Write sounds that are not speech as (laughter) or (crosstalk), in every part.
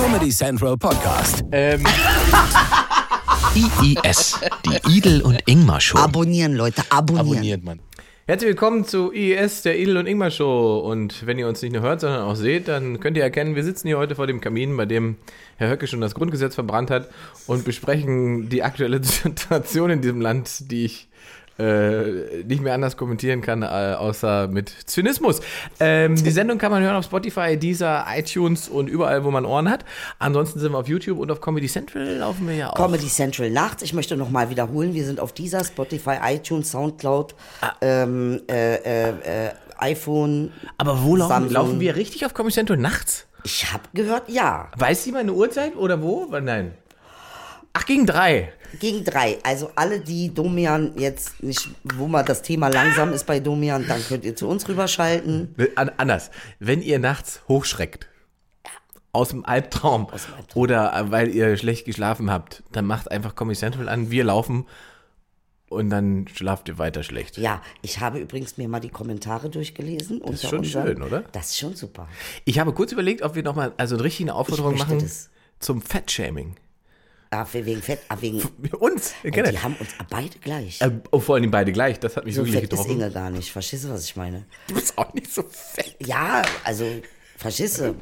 Comedy Central Podcast. Ähm, IIS, die Idel und Ingmar Show. Abonnieren, Leute, abonnieren. abonniert man. Herzlich willkommen zu IES, der Idel und Ingmar Show. Und wenn ihr uns nicht nur hört, sondern auch seht, dann könnt ihr erkennen, wir sitzen hier heute vor dem Kamin, bei dem Herr Höcke schon das Grundgesetz verbrannt hat und besprechen die aktuelle (laughs) Situation in diesem Land, die ich äh, nicht mehr anders kommentieren kann, äh, außer mit Zynismus. Ähm, die Sendung kann man hören auf Spotify, Deezer, iTunes und überall, wo man Ohren hat. Ansonsten sind wir auf YouTube und auf Comedy Central laufen wir ja auch. Comedy Central nachts. Ich möchte nochmal wiederholen, wir sind auf dieser Spotify, iTunes, Soundcloud, ähm, äh, äh, äh, iPhone. Aber wo laufen, Samsung. laufen wir richtig auf Comedy Central nachts? Ich habe gehört, ja. Weiß jemand eine Uhrzeit oder wo? Nein. Ach, gegen drei. Gegen drei. Also alle, die Domian jetzt nicht, wo mal das Thema langsam ist bei Domian, dann könnt ihr zu uns rüberschalten. An, anders. Wenn ihr nachts hochschreckt, aus dem Albtraum, dem Albtraum. oder äh, weil ihr schlecht geschlafen habt, dann macht einfach Comedy Central an, wir laufen und dann schlaft ihr weiter schlecht. Ja, ich habe übrigens mir mal die Kommentare durchgelesen. Das ist schon schön, oder? Das ist schon super. Ich habe kurz überlegt, ob wir nochmal also eine richtige Aufforderung machen das. zum Fettshaming. Ah, wegen Fett, ah, wegen. Uns, Und gerne. die haben uns beide gleich. Äh, vor allem beide gleich, das hat mich so wirklich fett ist getroffen. Inge gar nicht. Verstehst du, was ich meine? Du bist auch nicht so fett. Ja, also, du?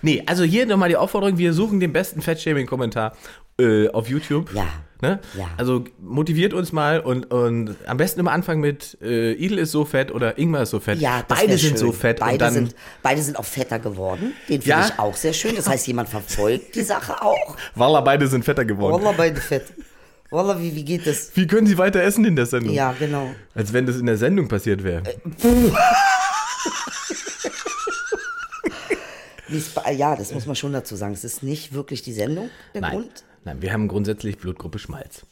Nee, also hier nochmal die Aufforderung, wir suchen den besten Fettshaming-Kommentar äh, auf YouTube. Ja. Ne? Ja. Also motiviert uns mal und, und am besten immer anfangen mit äh, Idel ist so fett oder Ingmar ist so fett. Ja, Beide sind schön. so fett Beide, und dann sind, beide sind auch fetter geworden. Den finde Ja. ich auch sehr schön. Das heißt, jemand verfolgt die Sache auch. (laughs) Walla, beide sind fetter geworden. Wallah, beide fett. Wallah, wie, wie geht das? Wie können sie weiter essen in der Sendung? Ja, genau. Als wenn das in der Sendung passiert wäre. (laughs) Bei- Ja, das muss man schon dazu sagen. Es ist nicht wirklich die Sendung, der Nein. Grund. Nein, wir haben grundsätzlich Blutgruppe Schmalz.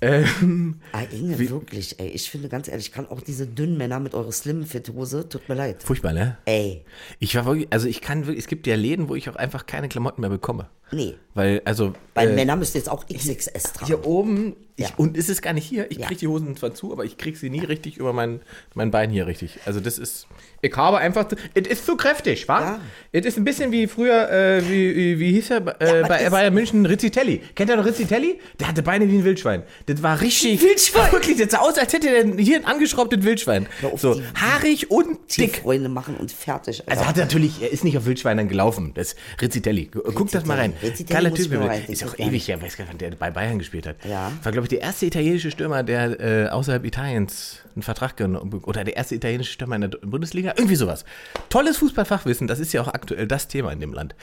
Ähm, Ah, Inge, wirklich, ey. Ich finde ganz ehrlich, ich kann auch diese dünnen Männer mit eurer Slim-Fit-Hose, tut mir leid. furchtbar, ne? Ey, Ich war wirklich, also ich kann wirklich, es gibt ja Läden, wo ich auch einfach keine Klamotten mehr bekomme. nee. Weil, also. Weil äh, Männer müssen jetzt auch XXS tragen. Hier oben, ich, Ja. und ist es gar nicht hier, ich Ja. kriege die Hosen zwar zu, aber ich kriege sie nie richtig über mein, mein Bein hier richtig. Also das ist, ich habe einfach, es ist zu kräftig, wa? Ja. Es ist ein bisschen wie früher, äh, wie, wie, hieß er, äh, bei Bayern München, Rizzitelli. Kennt ihr noch Rizzitelli? Der hatte Beine wie ein Wildschwein. Das war richtig, Wildschwein? wirklich, das sah aus, als hätte er hier ein angeschraubtes Wildschwein. So, die- haarig und dick. Tierfreunde machen und fertig. Also hat er natürlich, er ist nicht auf Wildschweinern gelaufen. Das ist Rizzitelli. Guck das mal rein. Rizzitelli Geiler Typ. Ist auch ewig her, weiß gar nicht, wann der bei Bayern gespielt hat. Ja. War, glaube ich, der erste italienische Stürmer, der äh, außerhalb Italiens einen Vertrag genommen oder der erste italienische Stürmer in der Bundesliga. Irgendwie sowas. Tolles Fußballfachwissen, das ist ja auch aktuell das Thema in dem Land.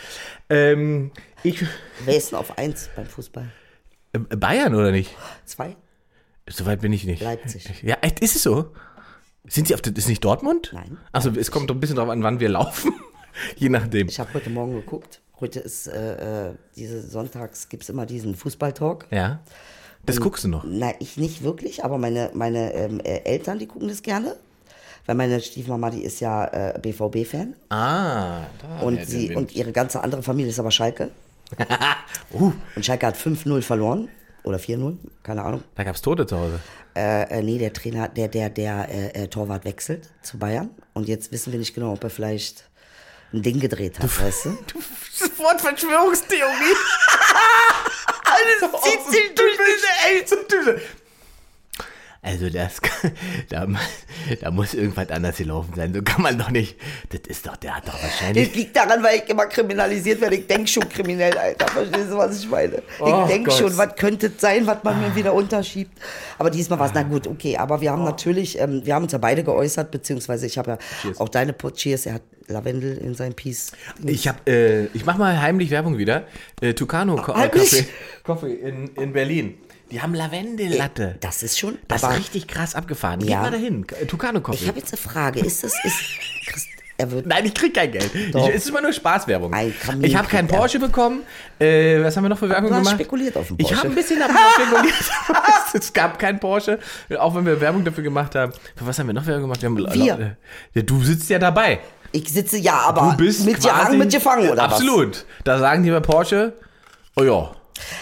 Ähm, ich, Wer ist denn auf eins beim Fußball? äh, Bayern oder nicht? Zwei? Soweit bin ich nicht. Leipzig. Ja, echt, ist es so? Sind sie auf ist nicht Dortmund? Nein. Also es kommt doch ein bisschen drauf an, wann wir laufen. (laughs) Je nachdem. Ich habe heute Morgen geguckt. Heute ist, äh, äh, diese Sonntags gibt es immer diesen Fußballtalk. Ja. Das guckst du noch. Nein, ich nicht wirklich, aber meine, meine ähm, äh, Eltern, die gucken das gerne. Weil meine Stiefmama, die ist ja äh, BVB-Fan. Ah, da. Und, sie, und ihre ganze andere Familie ist aber Schalke. (laughs) uh, Und Schalke hat 5-0 verloren. Oder 4-0, keine Ahnung. da gab's Tote zu Hause. Äh, äh, nee, der Trainer, der, der, der äh, äh, Torwart wechselt zu Bayern. Und jetzt wissen wir nicht genau, ob er vielleicht ein Ding gedreht hat, weißt du? (laughs) Sofort Verschwörungstheorie. (laughs) Alles zieht sich durch diese Also das, (laughs) da, da muss irgendwas anders gelaufen sein. So kann man doch nicht. Das ist doch, der hat doch wahrscheinlich. Das liegt daran, weil ich immer kriminalisiert werde. Ich denke schon kriminell, Alter. Verstehst du, was ich meine? Oh ich denke Gott. schon, was könnte es sein, was man mir wieder unterschiebt. Aber diesmal war es, na gut, okay. Aber wir haben natürlich, ähm, wir haben uns ja beide geäußert, beziehungsweise ich habe ja Cheers. auch deine Cheers, er hat Lavendel in seinem Piece. Ich hab, äh, ich mach mal heimlich Werbung wieder. Äh, Tucano Coffee in, in Berlin. Die haben Lavendellatte. Das ist schon, Das ist richtig krass abgefahren. Geh Ja. mal dahin. Äh, Tucano Coffee. ich habe jetzt eine Frage. Ist das, ist, Christ, er wird, Nein, ich krieg kein Geld. Ich, es ist immer nur Spaßwerbung. Ein Kamin Ich habe keinen er. Porsche bekommen. Äh, was haben wir noch für Werbung gemacht? spekuliert auf den Ich Porsche. habe ein bisschen darauf (laughs) spekuliert. es gab keinen Porsche, auch wenn wir Werbung dafür gemacht haben. Für was haben wir noch Werbung gemacht? Wir haben, Wir. Ja, du sitzt ja dabei. ich sitze, ja, aber Du bist mit quasi, gefangen, mit gefangen, oder was? Absolut. Da sagen die bei Porsche, oh ja,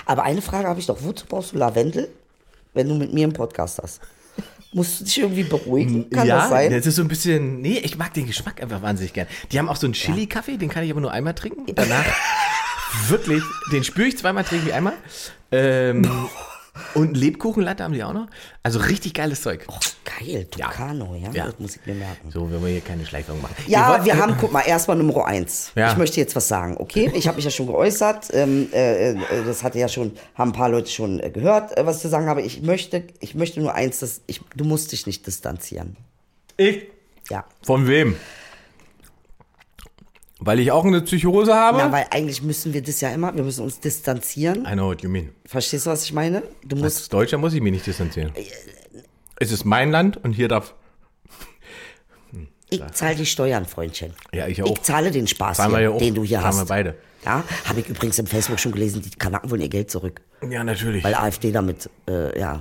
Aber eine Frage habe ich doch. Wozu brauchst du Lavendel, wenn du mit mir einen Podcast hast? Musst du dich irgendwie beruhigen? Kann ja, das sein? das ist so ein bisschen, nee, ich mag den Geschmack einfach wahnsinnig gern. Die haben auch so einen Chili-Kaffee, den kann ich aber nur einmal trinken. Danach, Wirklich, den spüre ich zweimal, trinke ich einmal. Ähm, und Lebkuchenlatte haben die auch noch. Also richtig geiles Zeug. Oh, geil, Tucano, ja. Ja. Das muss ich mir merken. So, wenn wir hier keine Schleichwerbung machen. Ja, wollt- wir haben, guck mal, erstmal Nummer eins. Ja. Ich möchte jetzt was sagen, okay? Ich habe mich ja schon geäußert. Ähm, äh, äh, das hatte ja schon, haben ein paar Leute schon äh, gehört, äh, was ich zu sagen habe. Ich möchte, ich möchte nur eins, dass ich, du musst dich nicht distanzieren. Ich? Ja. Von wem? Weil ich auch eine Psychose habe? Na, weil eigentlich müssen wir das ja immer, wir müssen uns distanzieren. I know what you mean. Verstehst du, was ich meine? Du musst, Als Deutscher muss ich mich nicht distanzieren. Es ist mein Land und hier darf. ich zahle die Steuern, Freundchen. Ja, ich auch. Ich zahle den Spaß, Zahlen hier, ja auch. den du hier Zahlen hast. wir beide. Ja, habe ich übrigens im Facebook schon gelesen, die Kanaken wollen ihr Geld zurück. Ja, natürlich. Weil AfD damit, äh, ja.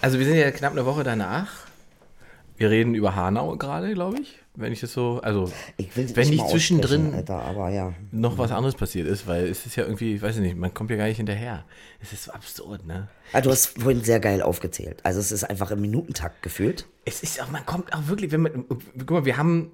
Also wir sind ja knapp eine Woche danach. Wir reden über Hanau gerade, glaube ich. Wenn ich das so, also wenn nicht zwischendrin Alter, aber ja. noch was anderes passiert ist, weil es ist ja irgendwie, ich weiß nicht, man kommt ja gar nicht hinterher. Es ist so absurd, ne? Also du hast vorhin sehr geil aufgezählt. Also es ist einfach im Minutentakt gefühlt. Es ist auch, man kommt auch wirklich, wenn man, guck mal, wir haben,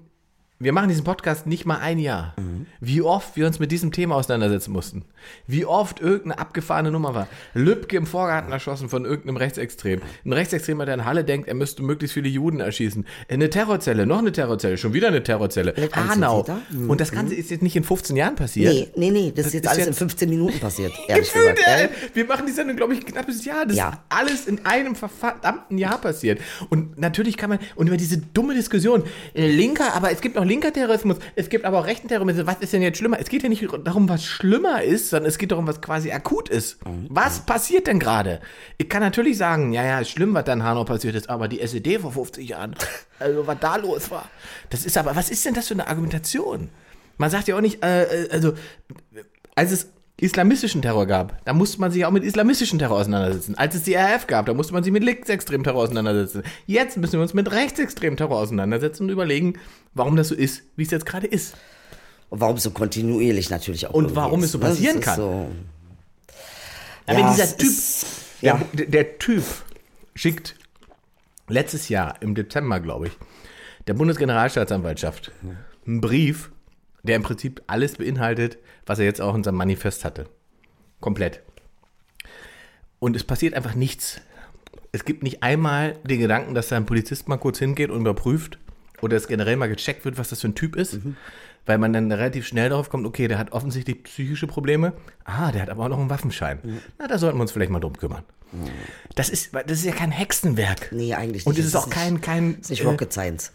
wir machen diesen Podcast nicht mal ein Jahr. Wie oft wir uns mit diesem Thema auseinandersetzen mussten. Wie oft irgendeine abgefahrene Nummer war. Lübcke im Vorgarten erschossen von irgendeinem Rechtsextrem. Ein Rechtsextremer, der in Halle denkt, er müsste möglichst viele Juden erschießen. Eine Terrorzelle, noch eine Terrorzelle, schon wieder eine Terrorzelle. Vielleicht Hanau. Mhm. Und das Ganze ist jetzt nicht in 15 Jahren passiert. Nee, nee, nee, das, ist jetzt ist alles in jetzt- 15 Minuten passiert, (laughs) Gefühlt. Ey. Wir machen die Sendung, glaube ich, ein knappes Jahr. Das Ja. ist alles in einem verdammten Jahr passiert. Und natürlich kann man, und über diese dumme Diskussion, äh, linker, aber es gibt auch linker Terrorismus, es gibt aber auch rechten Terrorismus. Was ist denn jetzt schlimmer? Es geht ja nicht darum, was schlimmer ist, sondern es geht darum, was quasi akut ist. Was passiert denn gerade? Ich kann natürlich sagen, ja, ja, ist schlimm, was da in Hanau passiert ist, aber die SED vor 50 Jahren, (laughs) also was da los war. Das ist aber, was ist denn das für eine Argumentation? Man sagt ja auch nicht, äh, äh, also, als es islamistischen Terror gab, da musste man sich auch mit islamistischem Terror auseinandersetzen. Als es die RAF gab, da musste man sich mit linksextremem Terror auseinandersetzen. Jetzt müssen wir uns mit rechtsextremem Terror auseinandersetzen und überlegen, warum das so ist, wie es jetzt gerade ist. Und warum so kontinuierlich natürlich auch. Und warum ist, es so passieren kann. So, Aber Ja, wenn dieser es Typ, ist- ja. der, der Typ schickt letztes Jahr im Dezember, glaube ich, der Bundesgeneralstaatsanwaltschaft einen Brief, der im Prinzip alles beinhaltet, was er jetzt auch in seinem Manifest hatte. Komplett. Und es passiert einfach nichts. Es gibt nicht einmal den Gedanken, dass da ein Polizist mal kurz hingeht und überprüft oder es generell mal gecheckt wird, was das für ein Typ ist, weil man dann relativ schnell darauf kommt, okay, der hat offensichtlich psychische Probleme. Ah, der hat aber auch noch einen Waffenschein. Na, da sollten wir uns vielleicht mal drum kümmern. Das ist, das ist ja kein Hexenwerk. Nee, eigentlich Und nicht. es ist Es auch ist kein, kein, ist nicht äh, Rocket Science.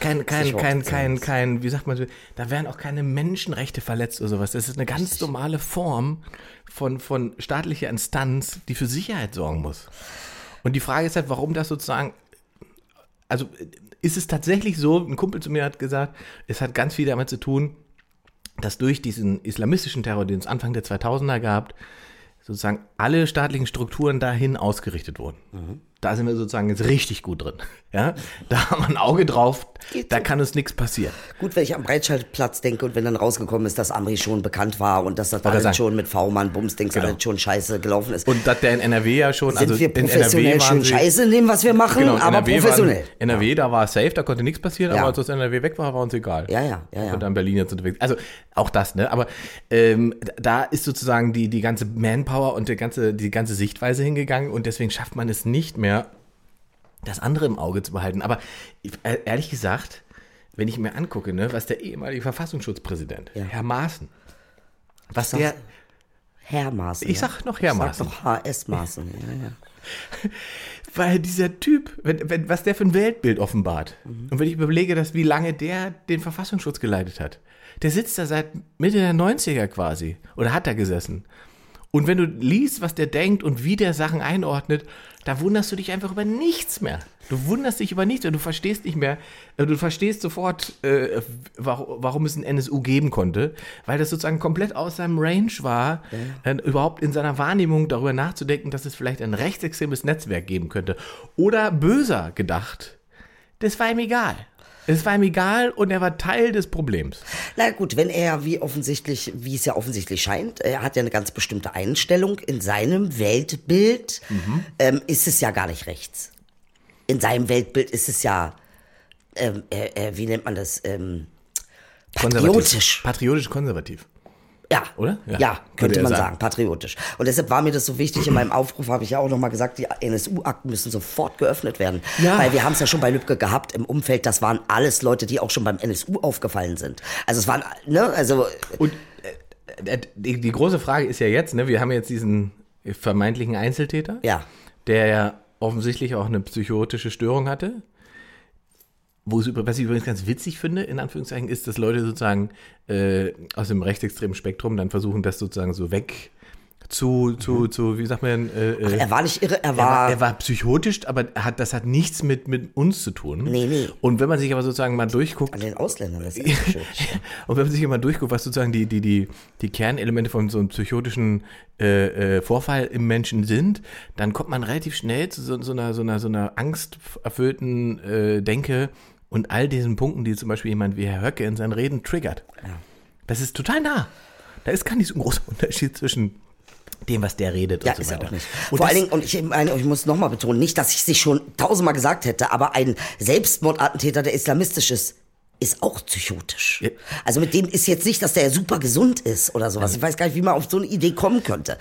Kein, kein, kein, kein, kein, wie sagt man da werden auch keine Menschenrechte verletzt oder sowas. Das ist eine ganz normale Form von, von staatlicher Instanz, die für Sicherheit sorgen muss. Und die Frage ist halt, warum das sozusagen, also ist es tatsächlich so, ein Kumpel zu mir hat gesagt, es hat ganz viel damit zu tun, dass durch diesen islamistischen Terror, den es Anfang der 2000er gab, sozusagen alle staatlichen Strukturen dahin ausgerichtet wurden. Da sind wir sozusagen jetzt richtig gut drin. (laughs) Ja? Da haben wir ein Auge drauf, Geht da so. kann uns nichts passieren. Gut, wenn ich am Breitscheidplatz denke und wenn dann rausgekommen ist, dass Amri schon bekannt war und dass das Wollte alles sagen. schon mit V-Mann, Bumsdings, Genau. alles schon scheiße gelaufen ist. Und dass der in NRW ja schon, sind also wir in professionell NRW waren schön sie, scheiße in dem, was wir machen, Genau, in aber NRW professionell. Waren, NRW, da war es safe, da konnte nichts passieren, Ja. aber als aus NRW weg war, war uns egal. Ja, ja, ja, ja. Und dann Berlin jetzt unterwegs. Also auch das, ne? Aber ähm, da ist sozusagen die, die ganze Manpower und die ganze, die ganze Sichtweise hingegangen und deswegen schafft man es nicht mehr, das andere im Auge zu behalten. Aber äh, ehrlich gesagt, wenn ich mir angucke, ne, was der ehemalige Verfassungsschutzpräsident, Ja. Herr Maaßen, was Sag- der, Herr Maaßen. ich sag noch Herr Sag Maaßen, doch HS Maaßen. Ja, ja. (laughs) weil dieser Typ, wenn, wenn, was der für ein Weltbild offenbart. Und wenn ich überlege, dass, wie lange der den Verfassungsschutz geleitet hat. Der sitzt da seit Mitte der 90er quasi. Oder hat da gesessen. Und wenn du liest, was der denkt und wie der Sachen einordnet, da wunderst du dich einfach über nichts mehr. Du wunderst dich über nichts und du verstehst nicht mehr, äh, du verstehst sofort, äh, warum, warum es ein NSU geben konnte, weil das sozusagen komplett aus seinem Range war, äh, überhaupt in seiner Wahrnehmung darüber nachzudenken, dass es vielleicht ein rechtsextremes Netzwerk geben könnte. Oder böser gedacht, das war ihm egal. Es war ihm egal und er war Teil des Problems. Na gut, wenn er wie offensichtlich, wie es ja offensichtlich scheint, er hat ja eine ganz bestimmte Einstellung in seinem Weltbild, Mhm. ähm, ist es ja gar nicht rechts. In seinem Weltbild ist es ja, ähm, äh, äh, wie nennt man das, ähm, patriotisch. Patriotisch konservativ. Ja, Oder? Ja, Ja, könnte man sagen. sagen. patriotisch. Und deshalb war mir das so wichtig. In meinem Aufruf habe ich ja auch nochmal gesagt, die NSU-Akten müssen sofort geöffnet werden. Ja. Weil wir haben es ja schon bei Lübcke gehabt im Umfeld. Das waren alles Leute, die auch schon beim NSU aufgefallen sind. Also es waren, ne, also Und äh, äh, die, die große Frage ist ja jetzt, ne, wir haben jetzt diesen vermeintlichen Einzeltäter, ja. der ja offensichtlich auch eine psychotische Störung hatte. Wo es, was ich übrigens ganz witzig finde, in Anführungszeichen, ist, dass Leute sozusagen äh, aus dem rechtsextremen Spektrum dann versuchen, das sozusagen so weg zu, zu, zu wie sagt man, äh, äh, Er war nicht irre, er er war, war, er war psychotisch, aber er hat, das hat nichts mit, mit uns zu tun. Nee, nee. Und wenn man sich aber sozusagen mal durchguckt, an den Ausländern, das ist echt schön. und wenn man sich immer durchguckt, was sozusagen die, die, die, die Kernelemente von so einem psychotischen äh, äh, Vorfall im Menschen sind, dann kommt man relativ schnell zu so, so einer, so einer, so einer angsterfüllten äh, Denke und all diesen Punkten, die zum Beispiel jemand wie Herr Höcke in seinen Reden triggert. Das ist total nah. Da ist gar nicht so ein großer (laughs) Unterschied zwischen dem, was der redet Ja, und so ist ja weiter. auch nicht. Und Vor allen Dingen, und ich meine, ich muss nochmal betonen, nicht, dass ich es nicht schon tausendmal gesagt hätte, aber ein Selbstmordattentäter, der islamistisch ist, ist auch psychotisch. Ja. Also mit dem ist jetzt nicht, dass der super gesund ist oder sowas. Ich weiß gar nicht, wie man auf so eine Idee kommen könnte.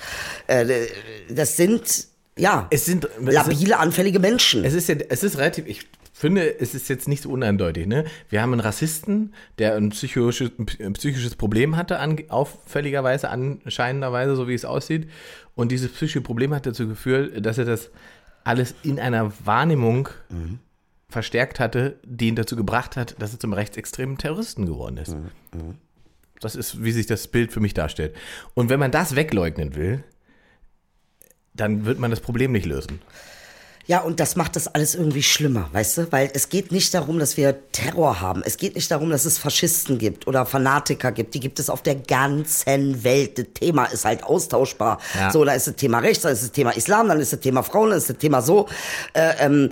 Äh, Das sind, ja, Es sind- es sind- labile, anfällige Menschen. Es ist ja, es ist relativ, ich finde, es ist jetzt nicht so uneindeutig, ne? Wir haben einen Rassisten, der ein psychisches, ein psychisches Problem hatte, an, auffälligerweise, anscheinenderweise, so wie es aussieht. Und dieses psychische Problem hat dazu geführt, dass er das alles in einer Wahrnehmung verstärkt hatte, die ihn dazu gebracht hat, dass er zum rechtsextremen Terroristen geworden ist. Das ist, wie sich das Bild für mich darstellt. Und wenn man das wegleugnen will, dann wird man das Problem nicht lösen. Ja, und das macht das alles irgendwie schlimmer, weißt du? Weil es geht nicht darum, dass wir Terror haben. Es geht nicht darum, dass es Faschisten gibt oder Fanatiker gibt. Die gibt es auf der ganzen Welt. Das Thema ist halt austauschbar. Ja. So, da ist das Thema Rechts, dann ist das Thema Islam, dann ist das Thema Frauen, dann ist das Thema so. Äh, ähm,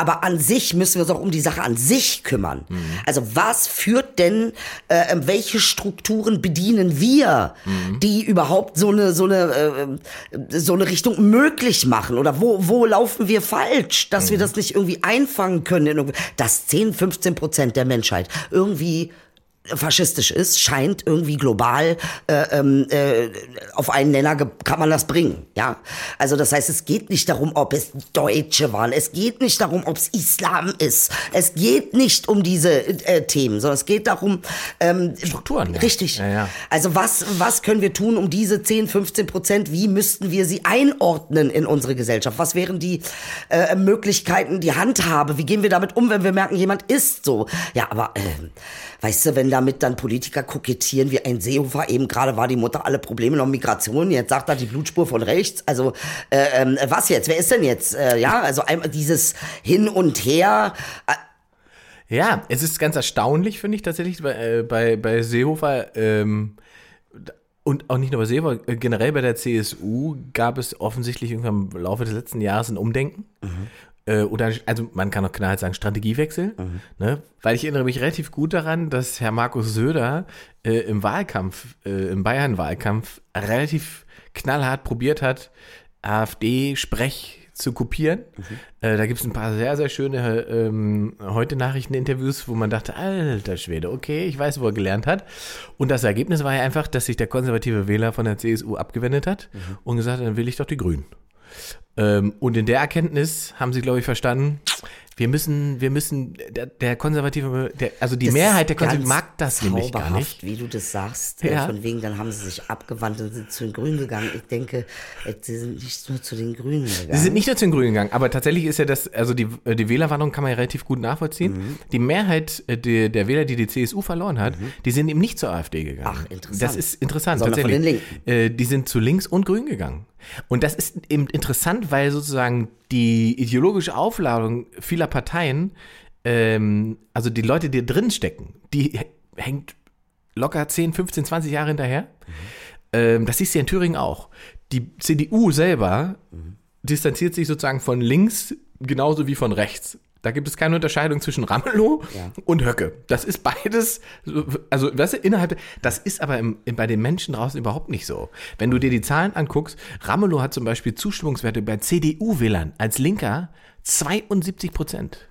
aber an sich müssen wir uns auch um die Sache an sich kümmern. Also was führt denn, äh, ähm, welche Strukturen bedienen wir, die überhaupt so eine, so eine, äh, so eine Richtung möglich machen? Oder wo, wo laufen wir falsch, dass wir das nicht irgendwie einfangen können? Dass 10, 15 Prozent der Menschheit irgendwie faschistisch ist, scheint irgendwie global äh, ähm, äh, auf einen Nenner kann man das bringen, ja. Also das heißt, es geht nicht darum, ob es Deutsche waren, es geht nicht darum, ob es Islam ist, es geht nicht um diese äh, Themen, sondern es geht darum ähm, Strukturen. Richtig. Ja, ja. Also was was können wir tun, um diese 10, 15 Prozent? Wie müssten wir sie einordnen in unsere Gesellschaft? Was wären die äh, Möglichkeiten, die Handhabe? Wie gehen wir damit um, wenn wir merken, jemand ist so? Ja, aber ähm, weißt du, wenn damit dann Politiker kokettieren, wie ein Seehofer, eben gerade war die Mutter alle Probleme noch Migration, jetzt sagt er die Blutspur von rechts. Also äh, ähm, was jetzt? Wer ist denn jetzt? Äh, ja, also einmal dieses Hin und Her. Äh, Ja, es ist ganz erstaunlich, finde ich tatsächlich, bei, äh, bei, bei Seehofer ähm, und auch nicht nur bei Seehofer, äh, generell bei der CSU gab es offensichtlich irgendwann im Laufe des letzten Jahres ein Umdenken. Äh, oder, also man kann auch knallhart sagen, Strategiewechsel. Ne? Weil ich erinnere mich relativ gut daran, dass Herr Markus Söder äh, im Wahlkampf, äh, im Bayern-Wahlkampf, relativ knallhart probiert hat, AfD-Sprech zu kopieren. Äh, da gibt es ein paar sehr, sehr schöne ähm, heute Nachrichteninterviews, wo man dachte, alter Schwede, okay, ich weiß, wo er gelernt hat. Und das Ergebnis war ja einfach, dass sich der konservative Wähler von der CSU abgewendet hat und gesagt hat, dann will ich doch die Grünen. Ähm, und in der Erkenntnis haben sie, glaube ich, verstanden, wir müssen, wir müssen, der, der konservative, der, also die Das Mehrheit der Konservativen mag das nämlich gar nicht. Wie du das sagst, Ja. äh, von wegen, dann haben sie sich abgewandt und sind zu den Grünen gegangen. Ich denke, äh, sie sind nicht nur zu den Grünen gegangen. Sie sind nicht nur zu den Grünen gegangen, aber tatsächlich ist ja das, also die, äh, die Wählerwanderung kann man ja relativ gut nachvollziehen. Mhm. Die Mehrheit der, der Wähler, die die CSU verloren hat, die sind eben nicht zur AfD gegangen. Ach, interessant. Das ist interessant, Sondern tatsächlich. die sind zu links und grün gegangen. Und das ist eben interessant, weil sozusagen die ideologische Aufladung vieler Parteien, ähm, also die Leute, die drin stecken, die hängt locker 10, 15, 20 Jahre hinterher. Ähm, das siehst du ja in Thüringen auch. Die CDU selber distanziert sich sozusagen von links genauso wie von rechts. Da gibt es keine Unterscheidung zwischen Ramelow Ja. und Höcke. Das ist beides, so- also das ist innerhalb, das ist aber im, bei den Menschen draußen überhaupt nicht so. Wenn du dir die Zahlen anguckst, Ramelow hat zum Beispiel Zustimmungswerte bei CDU-Wählern als Linker 72 Prozent.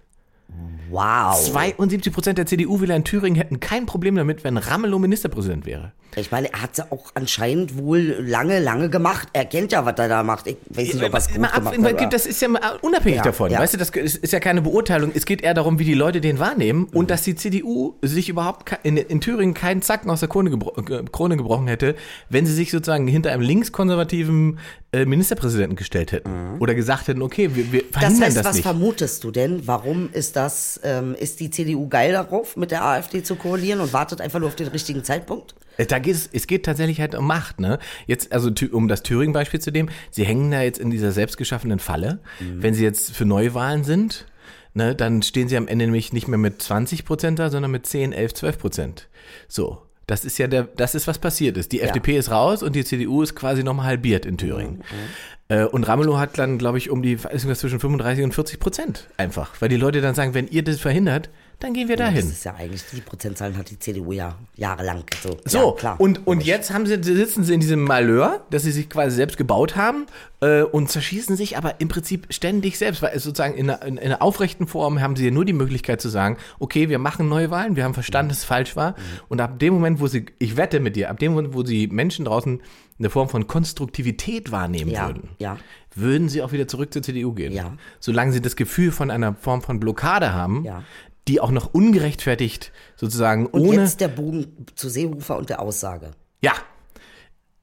wow. 72 Prozent der CDU-Wähler in Thüringen hätten kein Problem damit, wenn Ramelow Ministerpräsident wäre. Ich meine, er hat ja auch anscheinend wohl lange, lange gemacht. Er kennt ja, was er da macht. Ich weiß nicht, ob er es gut ab- gemacht hat. Das ist ja unabhängig Ja, davon. ja. Weißt du, das ist ja keine Beurteilung. Es geht eher darum, wie die Leute den wahrnehmen Mhm. und dass die CDU sich überhaupt in, in Thüringen keinen Zacken aus der Krone, gebro ge- Krone gebrochen hätte, wenn sie sich sozusagen hinter einem linkskonservativen äh, Ministerpräsidenten gestellt hätten. Oder gesagt hätten, okay, wir, wir Mhm. Das verhindern heißt, das, was nicht. vermutest du denn? Warum ist das, ähm, ist die CDU geil darauf, mit der AfD zu koalieren und wartet einfach nur auf den richtigen Zeitpunkt? Äh, Da geht es, es geht tatsächlich halt um Macht, ne? Jetzt, also um das Thüringen-Beispiel zu nehmen, sie hängen da jetzt in dieser selbstgeschaffenen Falle. Wenn sie jetzt für Neuwahlen sind, ne, dann stehen sie am Ende nämlich nicht mehr mit 20 Prozent da, sondern mit 10, 11, 12 Prozent. So. Das ist ja der, das ist was passiert ist. Die FDP ist raus und die CDU ist quasi nochmal halbiert in Thüringen. Äh, Und Ramelow hat dann, glaube ich, um die, zwischen 35 und 40 Prozent einfach. Weil die Leute dann sagen, wenn ihr das verhindert, dann gehen wir Das dahin. ist ja eigentlich, die Prozentzahlen hat die CDU ja jahrelang. So, So, ja, klar. und, und jetzt haben sie, sitzen sie in diesem Malheur, das sie sich quasi selbst gebaut haben äh, und zerschießen sich aber im Prinzip ständig selbst, weil sozusagen in einer, in einer aufrechten Form haben sie ja nur die Möglichkeit zu sagen, okay, wir machen Neuwahlen, wir haben verstanden, dass es falsch war und ab dem Moment, wo sie, ich wette mit dir, ab dem Moment, wo sie Menschen draußen eine Form von Konstruktivität wahrnehmen Ja, würden, ja. würden sie auch wieder zurück zur CDU gehen. Ja. Solange sie das Gefühl von einer Form von Blockade haben, Ja. Die auch noch ungerechtfertigt sozusagen Und ohne... jetzt der Bogen zu Seehofer und der Aussage. ja,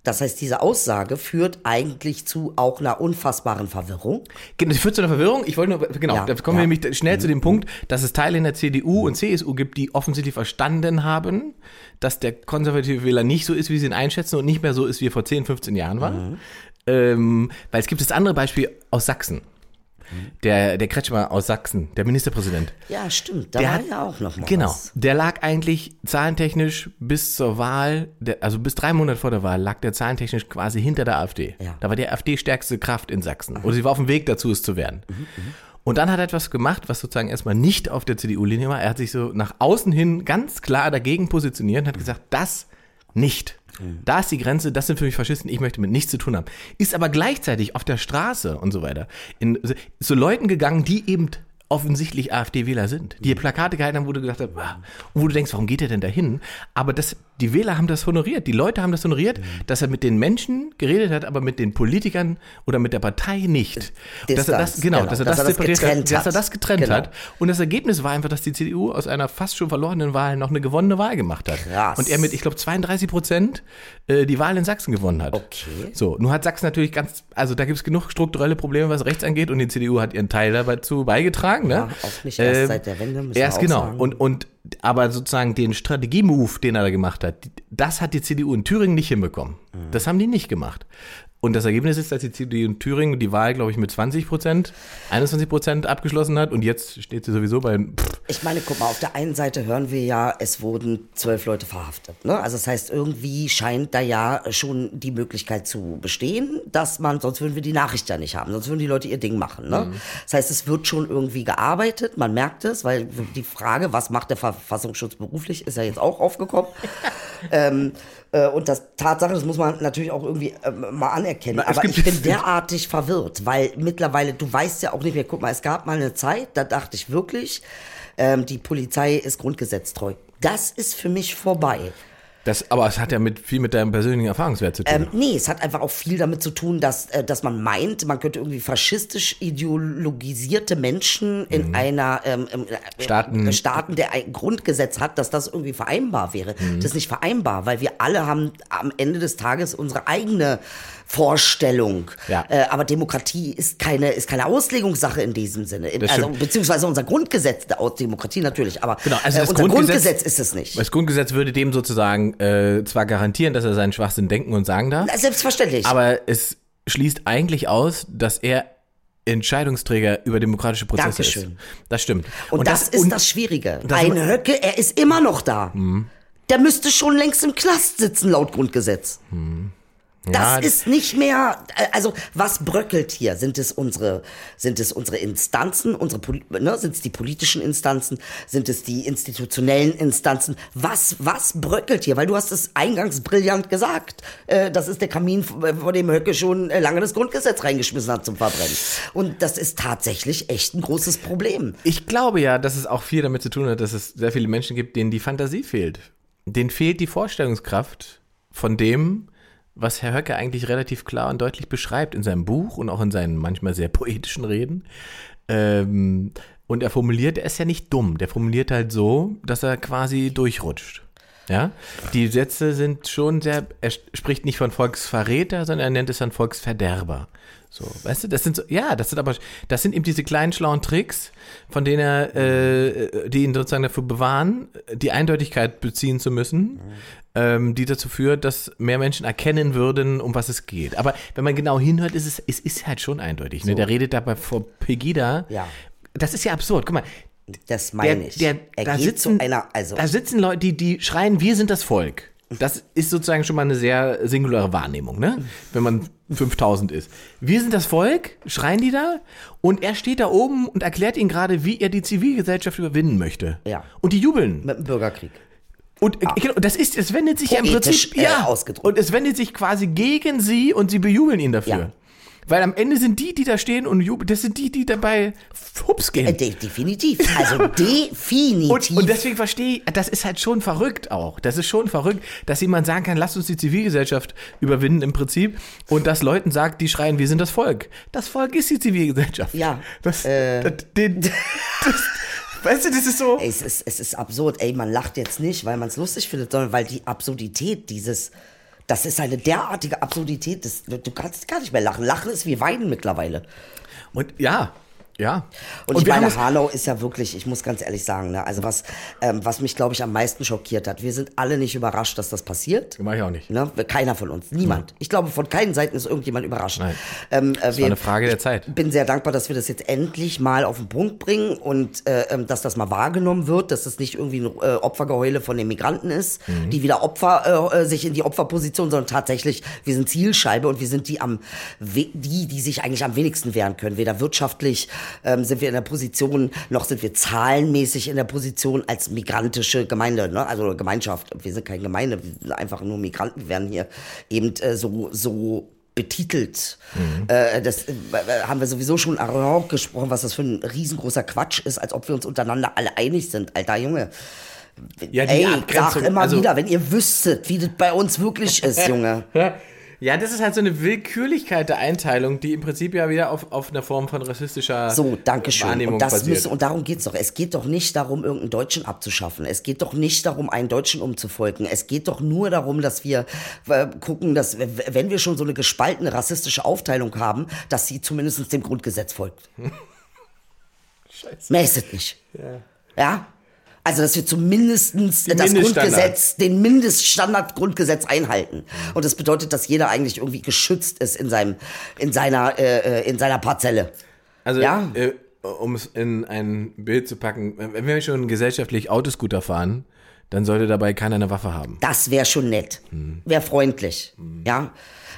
Das heißt, diese Aussage führt eigentlich zu auch einer unfassbaren Verwirrung. Genau, Das führt zu einer Verwirrung. Ich wollte nur, genau, Ja, da kommen wir ja. nämlich schnell zu dem Punkt, dass es Teile in der CDU und CSU gibt, die offensichtlich verstanden haben, dass der konservative Wähler nicht so ist, wie sie ihn einschätzen und nicht mehr so ist, wie er vor 10, 15 Jahren war. Ähm, weil es gibt das andere Beispiel aus Sachsen. Der, der Kretschmer aus Sachsen, der Ministerpräsident. Ja, stimmt. Da Der war hat- ja auch noch mal Genau. was. Der lag eigentlich zahlentechnisch bis zur Wahl, der, also bis drei Monate vor der Wahl, lag der zahlentechnisch quasi hinter der AfD. Ja. Da war die AfD stärkste Kraft in Sachsen. Oder sie war auf dem Weg dazu, es zu werden. Und dann hat er etwas gemacht, was sozusagen erstmal nicht auf der CDU-Linie war. Er hat sich so nach außen hin ganz klar dagegen positioniert und hat gesagt, das nicht. Da ist die Grenze, das sind für mich Faschisten, ich möchte mit nichts zu tun haben. Ist aber gleichzeitig auf der Straße und so weiter in, zu Leuten gegangen, die eben offensichtlich AfD-Wähler sind, die Plakate gehalten haben, wo du gedacht hast, ah, und wo du denkst, warum geht er denn dahin? Aber das, die Wähler haben das honoriert, die Leute haben das honoriert, dass er mit den Menschen geredet hat, aber mit den Politikern oder mit der Partei nicht. dass er das, Distanz, genau, genau, dass er dass das, er das separiert getrennt hat, dass er das getrennt Genau. hat. Und das Ergebnis war einfach, dass die CDU aus einer fast schon verlorenen Wahl noch eine gewonnene Wahl gemacht hat. Krass. Und er mit, ich glaube, 32 Prozent äh, die Wahl in Sachsen gewonnen hat. Okay. So, nun hat Sachsen natürlich ganz, also da gibt es genug strukturelle Probleme, was rechts angeht, und die CDU hat ihren Teil dazu beigetragen. Ne? Ja, auch nicht erst seit der Wende, Erst genau. sagen. Und, und aber sozusagen den Strategiemove, den er da gemacht hat, das hat die CDU in Thüringen nicht hinbekommen. Mhm. Das haben die nicht gemacht. Und das Ergebnis ist, dass die CDU in Thüringen die Wahl, glaube ich, mit 20 Prozent, 21 Prozent abgeschlossen hat und jetzt steht sie sowieso bei pff, Ich meine, guck mal, auf der einen Seite hören wir ja, es wurden zwölf Leute verhaftet. Ne? Also das heißt, irgendwie scheint da ja schon die Möglichkeit zu bestehen, dass man, sonst würden wir die Nachricht ja nicht haben, sonst würden die Leute ihr Ding machen. Ne? Das heißt, es wird schon irgendwie gearbeitet, man merkt es, weil die Frage, was macht der Verfassungsschutz beruflich, ist ja jetzt auch aufgekommen. (laughs) ähm, äh, und das Tatsache, das muss man natürlich auch irgendwie ähm, mal anerkennen. Es Aber ich bin (laughs) derartig verwirrt, weil mittlerweile, du weißt ja auch nicht mehr, guck mal, es gab mal eine Zeit, da dachte ich wirklich, ähm, die Polizei ist grundgesetztreu. Das ist für mich vorbei. Das, aber es hat ja mit, viel mit deinem persönlichen Erfahrungswert zu tun. Ähm, nee, es hat einfach auch viel damit zu tun, dass, äh, dass man meint, man könnte irgendwie faschistisch ideologisierte Menschen in einer ähm, äh, Staaten- äh, Staaten, der ein Grundgesetz hat, dass das irgendwie vereinbar wäre. Das ist nicht vereinbar, weil wir alle haben am Ende des Tages unsere eigene Vorstellung. Ja. Äh, aber Demokratie ist keine, ist keine Auslegungssache in diesem Sinne. In, Das also, beziehungsweise unser Grundgesetz, der Aus- Demokratie natürlich, aber Genau, also äh, das unser Grundgesetz- Grundgesetz ist es nicht. Das Grundgesetz würde dem sozusagen äh, zwar garantieren, dass er seinen Schwachsinn denken und sagen darf, Na, Selbstverständlich. aber es schließt eigentlich aus, dass er Entscheidungsträger über demokratische Prozesse Dankeschön. ist. Das stimmt. Und, das, ist und- das Schwierige. das- Ein Höcke, er ist immer noch da. Der müsste schon längst im Knast sitzen, laut Grundgesetz. Das Ja, ist nicht mehr, äh, also was bröckelt hier? Sind es unsere, sind es unsere Instanzen, unsere, ne, sind es die politischen Instanzen, sind es die institutionellen Instanzen? Was, was bröckelt hier? Weil du hast es eingangs brillant gesagt. Äh, das ist der Kamin, vor dem Höcke schon äh, lange das Grundgesetz reingeschmissen hat zum Verbrennen. Und das ist tatsächlich echt ein großes Problem. Ich glaube ja, dass es auch viel damit zu tun hat, dass es sehr viele Menschen gibt, denen die Fantasie fehlt. Denen fehlt die Vorstellungskraft, von dem, was Herr Höcke eigentlich relativ klar und deutlich beschreibt in seinem Buch und auch in seinen manchmal sehr poetischen Reden. Ähm, und er formuliert, er ist ja nicht dumm, der formuliert halt so, dass er quasi durchrutscht. Ja, die Sätze sind schon sehr, er spricht nicht von Volksverräter, sondern er nennt es dann Volksverderber. So, weißt du, das sind so, ja, das sind aber, das sind eben diese kleinen schlauen Tricks, von denen er, äh, die ihn sozusagen dafür bewahren, die Eindeutigkeit beziehen zu müssen, ähm, die dazu führt, dass mehr Menschen erkennen würden, um was es geht. Aber wenn man genau hinhört, ist es, es ist halt schon eindeutig. Ne? Der redet dabei vor Pegida. Ja. Das ist ja absurd. Guck mal, Das meine der, ich. der, er da geht sitzen, zu einer, also da sitzen Leute, die, die schreien, wir sind das Volk. Das ist sozusagen schon mal eine sehr singuläre Wahrnehmung, ne? Wenn man 5000 ist. Wir sind das Volk, schreien die da, und er steht da oben und erklärt ihnen gerade, wie er die Zivilgesellschaft überwinden möchte. Ja. Und die jubeln. mit dem Bürgerkrieg. Und äh, genau, das ist, es wendet sich ja im Prinzip, äh, ja, ausgedrückt. und es wendet sich quasi gegen sie und sie bejubeln ihn dafür. Ja. Weil am Ende sind die, die da stehen und jubeln, das sind die, die dabei hups gehen. Äh, de definitiv. Also (laughs) definitiv. Und, und deswegen verstehe ich, das ist halt schon verrückt auch. Das ist schon verrückt, dass jemand sagen kann, lasst uns die Zivilgesellschaft überwinden im Prinzip und dass Leuten sagt, die schreien, wir sind das Volk. Das Volk ist die Zivilgesellschaft. Ja, Das, äh. das, den, (laughs) das weißt du, das ist so. Ey, es ist, es ist absurd. Ey, man lacht jetzt nicht, weil man es lustig findet, sondern weil die Absurdität dieses, das ist eine derartige Absurdität, das, du kannst gar nicht mehr lachen. Lachen ist wie Weinen mittlerweile. Und ja, ja. Und, ich wir haben meine, Hanau ist ja wirklich, ich muss ganz ehrlich sagen, ne, also was, ähm, was mich, glaube ich, am meisten schockiert hat, wir sind alle nicht überrascht, dass das passiert. Mach ich auch nicht. Ne? Keiner von uns, niemand. Ich glaube, von keinen Seiten ist irgendjemand überrascht. Nein. Ähm, äh, Das war eine Frage der Zeit. Ich bin sehr dankbar, dass wir das jetzt endlich mal auf den Punkt bringen und äh, ähm, dass das mal wahrgenommen wird, dass das nicht irgendwie ein äh, Opfergeheule von den Migranten ist, Mhm. die wieder Opfer äh, äh, sich in die Opferposition, sondern tatsächlich, wir sind Zielscheibe und wir sind die am die, die sich eigentlich am wenigsten wehren können. Weder wirtschaftlich ähm, sind wir in der Position, noch sind wir zahlenmäßig in der Position als migrantische Gemeinde, ne? also Gemeinschaft. Wir sind keine Gemeinde, wir sind einfach nur Migranten, wir werden hier eben äh, so so betitelt. Äh, das äh, haben wir sowieso schon arrogant gesprochen, was das für ein riesengroßer Quatsch ist, als ob wir uns untereinander alle einig sind. Alter Junge. Ja, die Ey, Abgrenzung, sag immer also- wieder, wenn ihr wüsstet, wie das bei uns wirklich (laughs) ist, Junge. Ja, das ist halt so eine Willkürlichkeit der Einteilung, die im Prinzip ja wieder auf, auf einer Form von rassistischer So, danke schön. Wahrnehmung Und das basiert. müssen, und darum geht's doch. Es geht doch nicht darum, irgendeinen Deutschen abzuschaffen. Es geht doch nicht darum, einen Deutschen umzufolgen. Es geht doch nur darum, dass wir äh, gucken, dass, wenn wir schon so eine gespaltene rassistische Aufteilung haben, dass sie zumindest dem Grundgesetz folgt. (laughs) Mehr ist es nicht. Ja. Also, dass wir zumindest das. Grundgesetz, den Mindeststandard Grundgesetz einhalten. Und das bedeutet, dass jeder eigentlich irgendwie geschützt ist in seinem, in seiner, äh, äh, in seiner Parzelle. Also, Ja. äh, um es in ein Bild zu packen, wenn wir schon gesellschaftlich Autoscooter fahren, dann sollte dabei keiner eine Waffe haben. Das wäre schon nett. Hm. Wäre freundlich. Ja.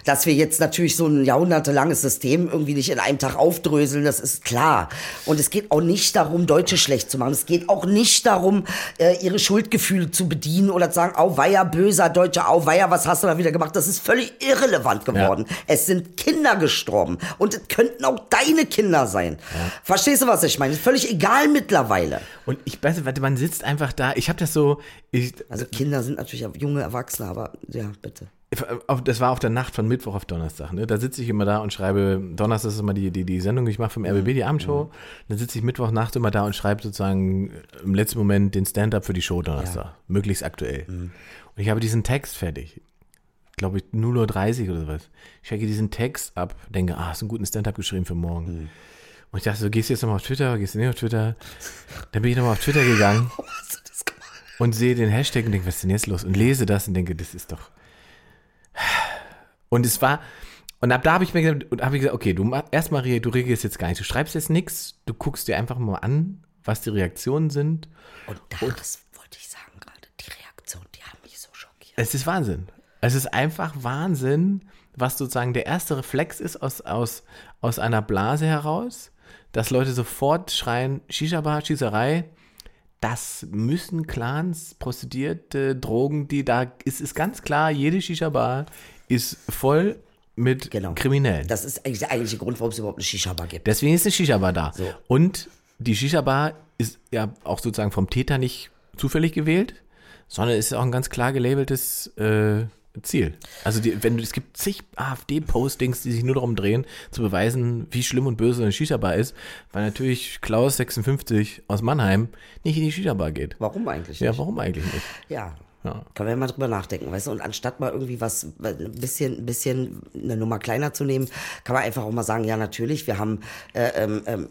Dass wir jetzt natürlich so ein jahrhundertelanges System irgendwie nicht in einem Tag aufdröseln, das ist klar. Und es geht auch nicht darum, Deutsche schlecht zu machen. Es geht auch nicht darum, äh, ihre Schuldgefühle zu bedienen oder zu sagen, au weia, böser Deutscher, au weia, was hast du da wieder gemacht? Das ist völlig irrelevant geworden. Es sind Kinder gestorben. Und es könnten auch deine Kinder sein. Verstehst du, was ich meine? Ist völlig egal mittlerweile. Und ich weiß warte, man sitzt einfach da. Ich habe das so, ich, Also Kinder sind natürlich junge Erwachsene, aber ja, bitte. Auf, das war auf der Nacht von Mittwoch auf Donnerstag. Ne? Da sitze ich immer da und schreibe, Donnerstag ist immer die, die, die Sendung, die ich mache vom RBB, die Abendshow. Dann sitze ich Mittwochnacht immer da und schreibe sozusagen im letzten Moment den Stand-up für die Show Donnerstag. Möglichst aktuell. Und ich habe diesen Text fertig. Glaube ich, 0.30 Uhr oder sowas. Ich checke diesen Text ab, denke, ah, hast einen guten Stand-up geschrieben für morgen. Und ich dachte so, gehst du jetzt nochmal auf Twitter, gehst du nicht auf Twitter? Dann bin ich nochmal auf Twitter gegangen (laughs) und sehe den Hashtag und denke, was ist denn jetzt los? Und lese das und denke, das ist doch. Und es war, und ab da habe ich mir gesagt, und habe ich gesagt, okay, du ma- erstmal du reagierst jetzt gar nicht, du schreibst jetzt nichts, du guckst dir einfach mal an, was die Reaktionen sind. Und das wollte ich sagen gerade. Die Reaktion, die haben mich so schockiert. Es ist Wahnsinn. Es ist einfach Wahnsinn, was sozusagen der erste Reflex ist aus, aus, aus einer Blase heraus, dass Leute sofort schreien, Shisha-Bar, Schießerei, das müssen Clans, Prostituierte, Drogen, die da, es ist ganz klar, jede Shisha-Bar ist voll mit Genau. Kriminellen. Das ist eigentlich der eigentliche Grund, warum es überhaupt eine Shisha-Bar gibt. Deswegen ist eine Shisha-Bar da. So. Und die Shisha-Bar ist ja auch sozusagen vom Täter nicht zufällig gewählt, sondern ist auch ein ganz klar gelabeltes, äh, Ziel. Also die, wenn du, es gibt zig AfD-Postings, die sich nur darum drehen, zu beweisen, wie schlimm und böse eine Shisha-Bar ist, weil natürlich Klaus 56 aus Mannheim nicht in die Shisha-Bar geht. Warum eigentlich Ja, nicht? warum eigentlich nicht? Ja. Ja. Können wir mal drüber nachdenken, weißt du? Und anstatt mal irgendwie was, ein bisschen, ein bisschen eine Nummer kleiner zu nehmen, kann man einfach auch mal sagen, ja, natürlich, wir haben äh, ähm, ähm,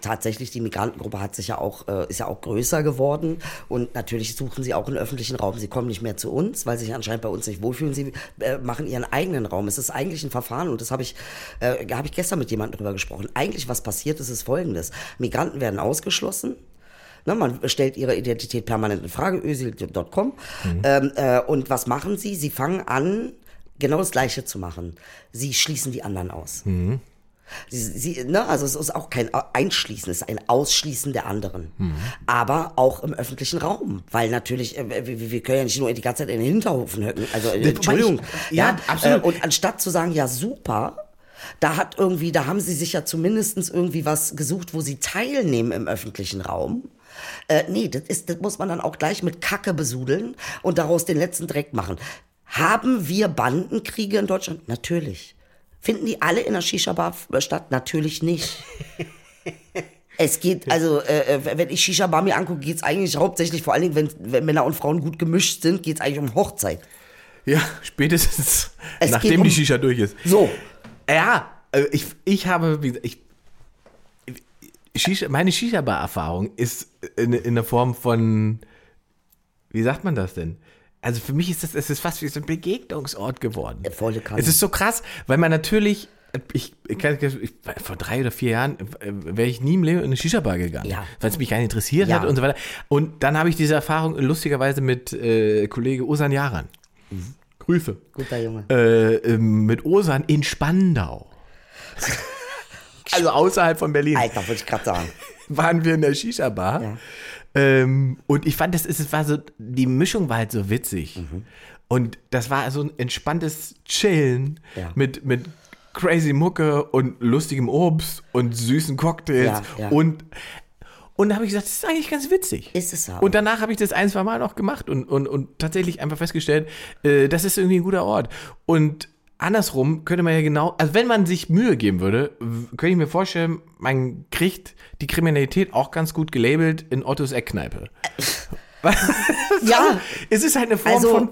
tatsächlich, die Migrantengruppe hat sich ja auch, äh, ist ja auch größer geworden und natürlich suchen sie auch einen öffentlichen Raum. Sie kommen nicht mehr zu uns, weil sie sich anscheinend bei uns nicht wohlfühlen. Sie äh, machen ihren eigenen Raum. Es ist eigentlich ein Verfahren und das habe ich, äh, habe ich gestern mit jemandem drüber gesprochen. Eigentlich, was passiert ist, ist folgendes. Migranten werden ausgeschlossen. Ne, man stellt ihre Identität permanent in Frage, ösil.com. Ähm, äh, und was machen sie? Sie fangen an, genau das Gleiche zu machen. Sie schließen die anderen aus. Sie, sie, ne, also es ist auch kein Einschließen, es ist ein Ausschließen der anderen. Aber auch im öffentlichen Raum. Weil natürlich, äh, wir, wir können ja nicht nur die ganze Zeit in den Hinterhofen höcken. Also, äh, Entschuldigung. ich- ja, absolut. Äh, und anstatt zu sagen, ja, super, da hat irgendwie, da haben sie sich ja zumindestens irgendwie was gesucht, wo sie teilnehmen im öffentlichen Raum. Äh, nee, das, ist, das muss man dann auch gleich mit Kacke besudeln und daraus den letzten Dreck machen. Haben wir Bandenkriege in Deutschland? Natürlich. Finden die alle in der Shisha-Bar statt? Natürlich nicht. (laughs) Es geht, also, äh, äh, wenn ich Shisha-Bar mir angucke, geht es eigentlich hauptsächlich, vor allen Dingen, wenn, wenn Männer und Frauen gut gemischt sind, geht es eigentlich um Hochzeit. Ja, spätestens Es nachdem um- die Shisha durch ist. So. Ja, äh, ich, ich habe, ich, Shisha, meine Shisha-Bar-Erfahrung ist in, in der Form von, wie sagt man das denn? Also für mich ist das, es ist fast wie so ein Begegnungsort geworden. volle Kanne. Es ist so krass, weil man natürlich, ich, ich, ich vor drei oder vier Jahren äh, wäre ich nie im Leben in eine Shisha-Bar gegangen, Ja. weil es mich gar nicht interessiert Ja. hat und so weiter. Und dann habe ich diese Erfahrung lustigerweise mit äh, Kollege Osan Yaran. Mhm. Grüße Guter Junge. äh, ähm, mit Osan in Spandau. (laughs) also außerhalb von Berlin. Alter, wollte ich gerade sagen. (laughs) Waren wir in der Shisha-Bar. Ja. Ähm, und ich fand, das ist, es war so, die Mischung war halt so witzig. Mhm. Und das war so ein entspanntes Chillen Ja. mit, mit crazy Mucke und lustigem Obst und süßen Cocktails Ja, und und da habe ich gesagt, das ist eigentlich ganz witzig. Ist es auch. Und danach habe ich das ein, zwei Mal noch gemacht und, und, und tatsächlich einfach festgestellt, äh, das ist irgendwie ein guter Ort. Und andersrum könnte man ja genau, also wenn man sich Mühe geben würde, könnte ich mir vorstellen, man kriegt die Kriminalität auch ganz gut gelabelt in Ottos Eckkneipe. (laughs) Ja. Es ist halt eine Form Also- von,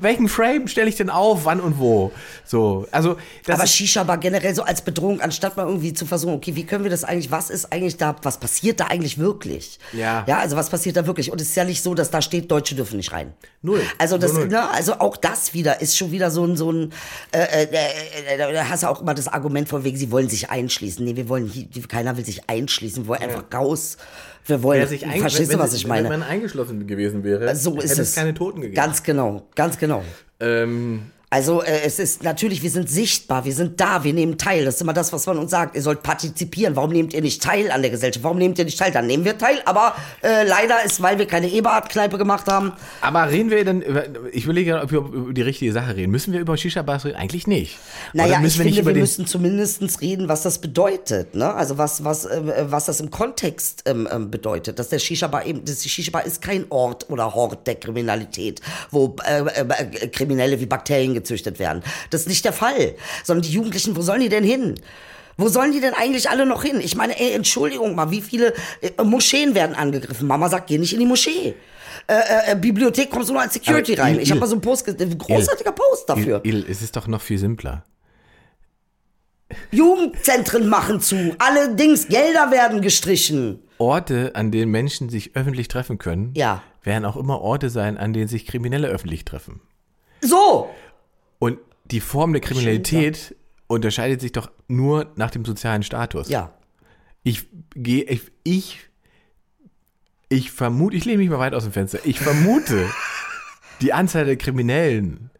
welchen Frame stelle ich denn auf, wann und wo? So, also, das Aber ist, Shisha-Bar generell so als Bedrohung, anstatt mal irgendwie zu versuchen, okay, wie können wir das eigentlich, was ist eigentlich da, was passiert da eigentlich wirklich? Ja. Ja, also was passiert da wirklich? Und es ist ja nicht so, dass da steht, Deutsche dürfen nicht rein. Null. Also das, Null, null. ne, also auch das wieder ist schon wieder so ein, so ein, äh, äh, äh, äh, da hast du auch immer das Argument von wegen, sie wollen sich einschließen. Nee, wir wollen, hier, keiner will sich einschließen, wir wollen einfach raus. Wir wollen, verstehst wenn, du, was ich meine? Wenn man eingeschlossen gewesen wäre, so ist hätte es. es keine Toten gegeben. Ganz genau, ganz genau. ähm, Also äh, es ist natürlich, wir sind sichtbar, wir sind da, wir nehmen teil. Das ist immer das, was man uns sagt. Ihr sollt partizipieren. Warum nehmt ihr nicht teil an der Gesellschaft? Warum nehmt ihr nicht teil? Dann nehmen wir teil. Aber äh, leider ist, weil wir keine Eberhard-Kneipe gemacht haben. Aber reden wir denn, über, ich will ja, ob wir über die richtige Sache reden. Müssen wir über Shisha-Bars reden? Eigentlich nicht. Naja, ich wir finde, wir müssen zumindest reden, was das bedeutet. Ne? Also was, was, äh, was das im Kontext ähm, ähm, bedeutet. Dass der Shisha-Bar eben, das Shisha-Bar ist kein Ort oder Hort der Kriminalität, wo äh, äh, äh, Kriminelle wie Bakterien gezüchtet werden. Das ist nicht der Fall. Sondern die Jugendlichen, wo sollen die denn hin? Wo sollen die denn eigentlich alle noch hin? Ich meine, ey, Entschuldigung mal, wie viele äh, Moscheen werden angegriffen? Mama sagt, geh nicht in die Moschee. Äh, äh, Bibliothek kommst du nur als Security Aber rein. Il- Ich habe Il- mal so einen Post, ein großartiger Post dafür. Il, Il, es ist doch noch viel simpler. Jugendzentren machen zu. Allerdings Gelder werden gestrichen. Orte, an denen Menschen sich öffentlich treffen können, Ja. werden auch immer Orte sein, an denen sich Kriminelle öffentlich treffen. So. Und die Form der Kriminalität unterscheidet sich doch nur nach dem sozialen Status. Ja. Ich gehe, ich, ich, ich vermute, ich lehne mich mal weit aus dem Fenster. Ich vermute, (laughs) die Anzahl der Kriminellen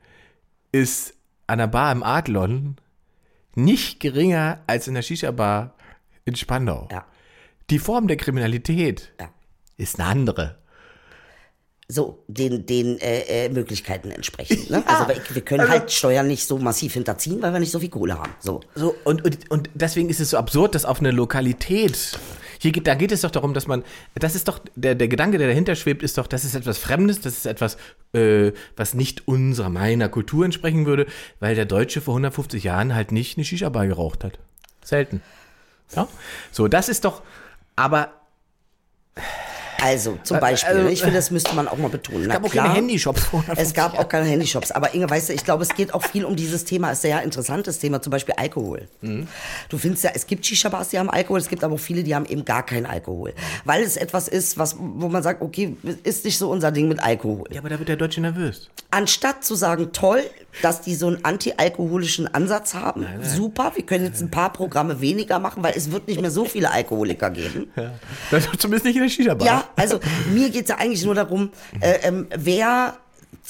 ist an der Bar im Adlon nicht geringer als in der Shisha-Bar in Spandau. Ja. Die Form der Kriminalität Ja. ist eine andere. So, den, den äh, äh, Möglichkeiten entsprechend. Ne? (laughs) Also wir, wir können halt Steuern nicht so massiv hinterziehen, weil wir nicht so viel Kohle haben. So. So, und, und, und deswegen ist es so absurd, dass auf eine Lokalität Hier geht, da geht es doch darum, dass man, das ist doch, der, der Gedanke, der dahinter schwebt, ist doch, das ist etwas Fremdes, das ist etwas, äh, was nicht unserer, meiner Kultur entsprechen würde, weil der Deutsche vor 150 Jahren halt nicht eine Shisha-Bar geraucht hat. Selten. Ja? So, das ist doch, aber Also zum Beispiel, also, ich finde, das müsste man auch mal betonen. es Na gab auch klar, keine Handyshops Es gab auch keine Handyshops. Aber Inge, weißt du, ich glaube, es geht auch viel um dieses Thema. Ist ein sehr interessantes Thema, zum Beispiel Alkohol. Mhm. Du findest ja, es gibt Shisha-Bars, die haben Alkohol, es gibt aber auch viele, die haben eben gar keinen Alkohol. Weil es etwas ist, was, wo man sagt, okay, ist nicht so unser Ding mit Alkohol. Ja, aber da wird der Deutsche nervös. Anstatt zu sagen, toll, dass die so einen anti-alkoholischen Ansatz haben, super, wir können jetzt ein paar Programme weniger machen, weil es wird nicht mehr so viele Alkoholiker geben. Das ist zumindest nicht in der Shisha-Bar. Ja, also mir geht's ja eigentlich nur darum, äh, ähm, wer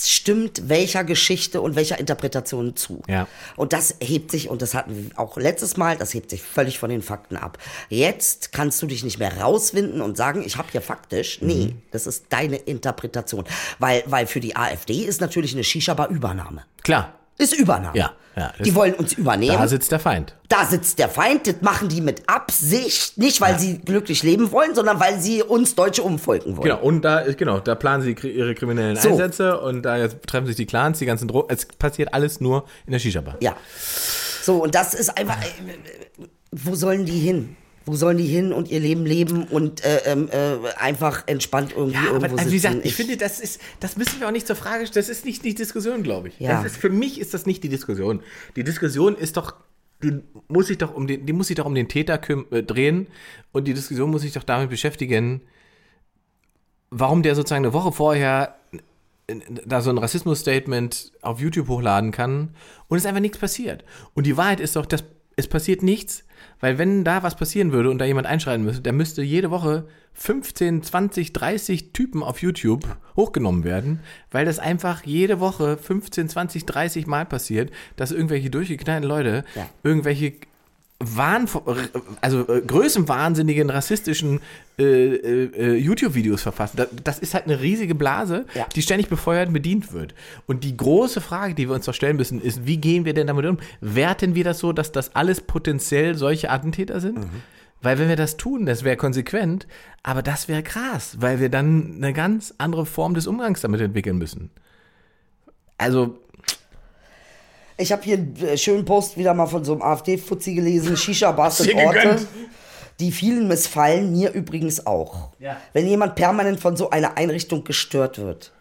stimmt welcher Geschichte und welcher Interpretation zu. Ja. Und das hebt sich, und das hatten wir auch letztes Mal, das hebt sich völlig von den Fakten ab. Jetzt kannst du dich nicht mehr rauswinden und sagen, ich habe hier faktisch. Nee, Mhm. das ist deine Interpretation. Weil, weil für die AfD ist natürlich eine Shisha-Bar Übernahme. Klar. Ist Übernahme. Ja, ja, die wollen uns übernehmen. Da sitzt der Feind. Da sitzt der Feind, das machen die mit Absicht, nicht weil sie glücklich leben wollen, sondern weil sie uns Deutsche umfolgen wollen. Genau, und da, genau, da planen sie ihre kriminellen So. Einsätze und da jetzt treffen sich die Clans, die ganzen Drogen. Es passiert alles nur in der Shisha-Bar. Ja. So, und das ist einfach, äh, wo sollen die hin? Wo sollen die hin und ihr Leben leben und äh, ähm, äh, einfach entspannt irgendwie Ja, aber irgendwo also wie sitzen? gesagt, ich, finde, das ist, das müssen wir auch nicht zur Frage stellen. Das ist nicht die Diskussion, glaube ich. Ja. Ist, für mich ist das nicht die Diskussion. Die Diskussion ist doch, die muss sich doch um den, die muss sich doch um den Täter äh, drehen und die Diskussion muss sich doch damit beschäftigen, warum der sozusagen eine Woche vorher äh, da so ein Rassismus-Statement auf YouTube hochladen kann und es einfach nichts passiert. Und die Wahrheit ist doch, dass es passiert nichts, weil wenn da was passieren würde und da jemand einschreiten müsste, der müsste jede Woche 15, 20, 30 Typen auf YouTube hochgenommen werden, weil das einfach jede Woche 15, 20, 30 Mal passiert, dass irgendwelche durchgeknallten Leute Ja. irgendwelche Wahn, also äh, größenwahnsinnigen rassistischen äh, äh, äh, YouTube-Videos verfassen. Das, das ist halt eine riesige Blase, Ja. die ständig befeuert und bedient wird. Und die große Frage, die wir uns doch stellen müssen, ist, wie gehen wir denn damit um? Werten wir das so, dass das alles potenziell solche Attentäter sind? Weil wenn wir das tun, das wäre konsequent, aber das wäre krass, weil wir dann eine ganz andere Form des Umgangs damit entwickeln müssen. Also, Ich habe hier einen äh, schönen Post wieder mal von so einem AfD-Fuzzi gelesen. Shisha-Bars sind Dir Orte, die vielen missfallen, mir übrigens auch. Ja. Wenn jemand permanent von so einer Einrichtung gestört wird,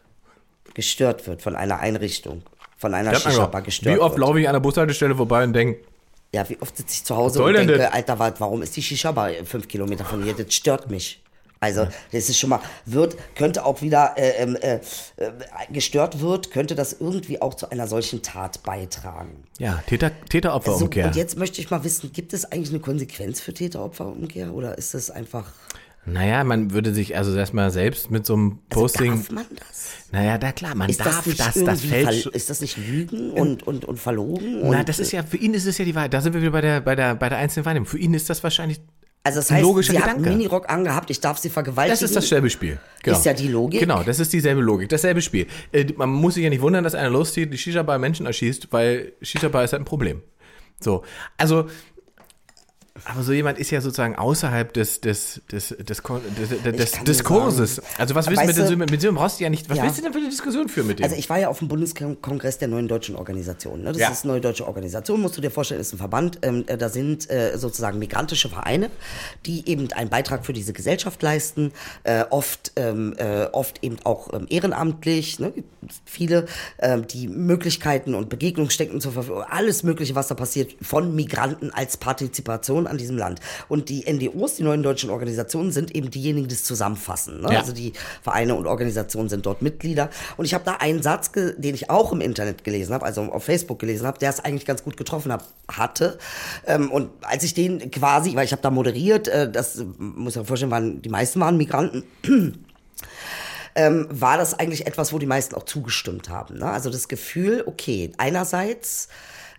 gestört wird von einer Einrichtung, von einer Shisha-Bar gestört wie oft wird. laufe ich an der Bushaltestelle vorbei und denke, Ja, wie oft sitze ich zu Hause und denke, das? Alter, wa- warum ist die Shisha-Bar fünf Kilometer von hier? Das stört mich. Also, das ist schon mal, wird, könnte auch wieder äh, ähm, äh, äh, gestört wird, könnte das irgendwie auch zu einer solchen Tat beitragen. ja, Täter, So, Täter-Opfer-Umkehr. und jetzt möchte ich mal wissen, gibt es eigentlich eine Konsequenz für Täter-Opfer-Umkehr oder ist das einfach, Naja, man würde sich also erstmal selbst mit so einem Posting. darf man das? naja, da klar, man Ist darf das nicht das, das fällt. ist das nicht Lügen und, und, und verlogen? Und, Na, das ist ja, für ihn ist es ja die Wahrheit. Da sind wir wieder bei der, bei der, bei der einzelnen Wahrnehmung. Für ihn ist das wahrscheinlich. Also das heißt, logischer sie hat Gedanke. einen Minirock angehabt, ich darf sie vergewaltigen. Das ist dasselbe Spiel. Genau. Ist ja die Logik. Genau, das ist dieselbe Logik, dasselbe Spiel. Äh, Man muss sich ja nicht wundern, dass einer loszieht, die Shisha-Bar Menschen erschießt, weil Shisha-Bar ist halt ein Problem. So, also, aber so jemand ist ja sozusagen außerhalb des, des, des, des, des, Diskurses. Also was willst du mit, dem, mit dem brauchst du ja nicht, was Ja. willst du denn für eine Diskussion führen mit dem? Also ich war ja auf dem Bundeskongress der neuen deutschen Organisation. Ne? Das Ja. ist eine neue deutsche Organisation, musst du dir vorstellen, ist ein Verband. Ähm, äh, da sind äh, sozusagen migrantische Vereine, die eben einen Beitrag für diese Gesellschaft leisten, äh, oft, ähm, äh, oft eben auch ähm, ehrenamtlich. Ne? Viele, ähm, die Möglichkeiten und Begegnungsstätten zur Verfügung, alles Mögliche, was da passiert, von Migranten als Partizipation an diesem Land. Und die NDOs, die neuen deutschen Organisationen, sind eben diejenigen, die es zusammenfassen. Ne? Ja. Also die Vereine und Organisationen sind dort Mitglieder. Und ich habe da einen Satz, den ich auch im Internet gelesen habe, also auf Facebook gelesen habe, der es eigentlich ganz gut getroffen hab, hatte. Ähm, und als ich den quasi, weil ich habe da moderiert, äh, das muss ich mir vorstellen, waren, die meisten waren Migranten. (clears throat) Ähm, war das eigentlich etwas, wo die meisten auch zugestimmt haben. Ne? Also das Gefühl, okay, einerseits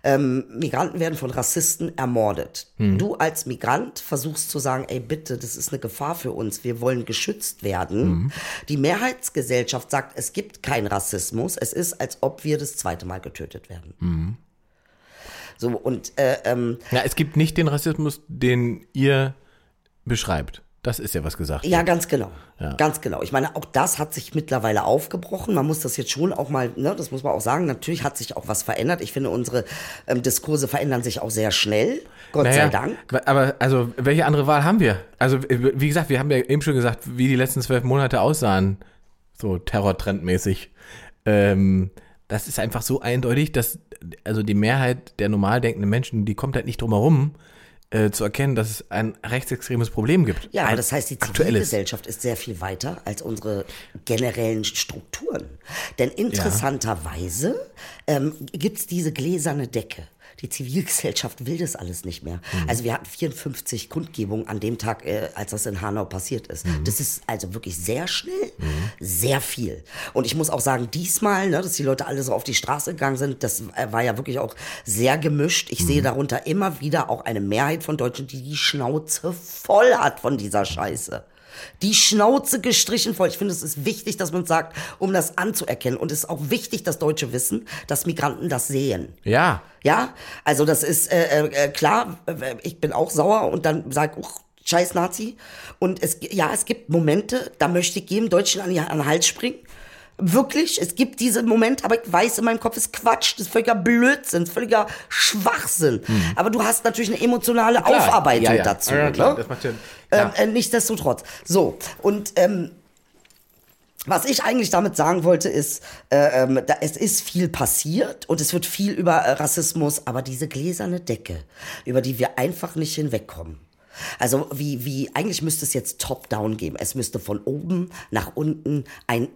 ähm, Migranten werden von Rassisten ermordet. Du als Migrant versuchst zu sagen, ey bitte, das ist eine Gefahr für uns, wir wollen geschützt werden. Die Mehrheitsgesellschaft sagt, es gibt keinen Rassismus, es ist, als ob wir das zweite Mal getötet werden. So, und äh, ähm, ja, es gibt nicht den Rassismus, den ihr beschreibt. Das ist ja was gesagt. Ja, ganz genau. Ja. Ganz genau. Ich meine, auch das hat sich mittlerweile aufgebrochen. Man muss das jetzt schon auch mal, ne, das muss man auch sagen. Natürlich hat sich auch was verändert. Ich finde, unsere ähm, Diskurse verändern sich auch sehr schnell. Gott Naja, sei Dank. Aber also, welche andere Wahl haben wir? Also, wie gesagt, wir haben ja eben schon gesagt, wie die letzten zwölf Monate aussahen. So terrortrendmäßig. Ähm, das ist einfach so eindeutig, dass also die Mehrheit der normal denkenden Menschen, die kommt halt nicht drum herum, äh, zu erkennen, dass es ein rechtsextremes Problem gibt. Ja, aber das heißt, die. Zivilgesellschaft ist sehr viel weiter als unsere generellen Strukturen. Denn interessanterweise ähm, gibt's diese gläserne Decke. Die Zivilgesellschaft will das alles nicht mehr. Mhm. Also wir hatten 54 Kundgebungen an dem Tag, äh, als das in Hanau passiert ist. Mhm. Das ist also wirklich sehr schnell, sehr viel. Und ich muss auch sagen, diesmal, ne, dass die Leute alle so auf die Straße gegangen sind, das äh, war ja wirklich auch sehr gemischt. Ich Mhm. sehe darunter immer wieder auch eine Mehrheit von Deutschen, die die Schnauze voll hat von dieser Scheiße. Die Schnauze gestrichen voll. Ich finde, es ist wichtig, dass man sagt, um das anzuerkennen. Und es ist auch wichtig, dass Deutsche wissen, dass Migranten das sehen. Ja, Ja, also das ist äh, äh, klar, äh, ich bin auch sauer und dann sag, uch, scheiß Nazi. Und es, ja, es gibt Momente, da möchte ich jedem Deutschen an, an den Hals springen. Wirklich, es gibt diese Momente, aber ich weiß in meinem Kopf, ist Quatsch, das ist völliger Blödsinn, völliger Schwachsinn. Aber du hast natürlich eine emotionale Hm. klar. Aufarbeitung Ja, ja. dazu. Ja, klar, ne? das macht ja- ähm, klar. äh, nichtsdestotrotz. So, und ähm, was ich eigentlich damit sagen wollte, ist, äh, ähm, da, es ist viel passiert und es wird viel über äh, Rassismus, aber diese gläserne Decke, über die wir einfach nicht hinwegkommen. Also wie, wie, eigentlich müsste es jetzt top-down geben. Es müsste von oben nach unten ein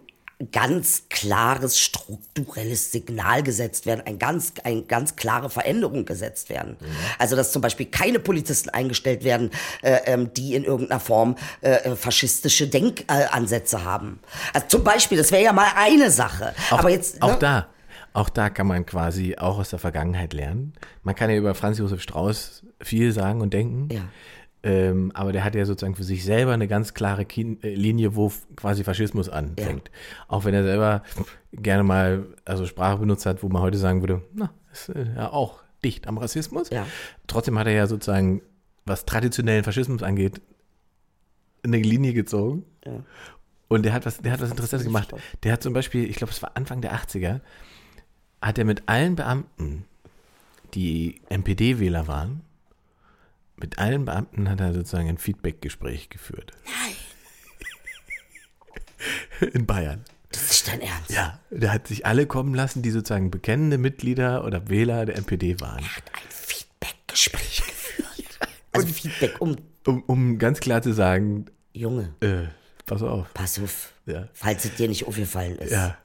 ganz klares strukturelles Signal gesetzt werden, ein ganz, ein ganz klare Veränderung gesetzt werden. Also dass zum Beispiel keine Polizisten eingestellt werden, äh, ähm, die in irgendeiner Form äh, faschistische Denkansätze haben. Also zum Beispiel, das wäre ja mal eine Sache. Auch, Aber jetzt auch ne? da, auch da kann man quasi auch aus der Vergangenheit lernen. Man kann ja über Franz Josef Strauß viel sagen und denken. Ja. Ähm, aber der hat ja sozusagen für sich selber eine ganz klare Kin äh, Linie, wo quasi Faschismus anfängt. Auch wenn er selber gerne mal also Sprache benutzt hat, wo man heute sagen würde, na, ist äh, ja auch dicht am Rassismus. Ja. Trotzdem hat er ja sozusagen, was traditionellen Faschismus angeht, eine Linie gezogen. Und der hat was, der hat was Interessantes gemacht. Der hat zum Beispiel, ich glaube, es war Anfang der 80er, hat er mit allen Beamten, die NPD-Wähler waren, mit allen Beamten hat er sozusagen ein Feedback-Gespräch geführt. Nein. (laughs) In Bayern. das ist dein Ernst. Ja, der hat sich alle kommen lassen, die sozusagen bekennende Mitglieder oder Wähler der NPD waren. Hat ein Feedback-Gespräch geführt. (laughs) Also Feedback um Um, um ganz klar zu sagen, Junge, äh, pass auf. pass auf, Ja. falls es dir nicht aufgefallen ist. Ja.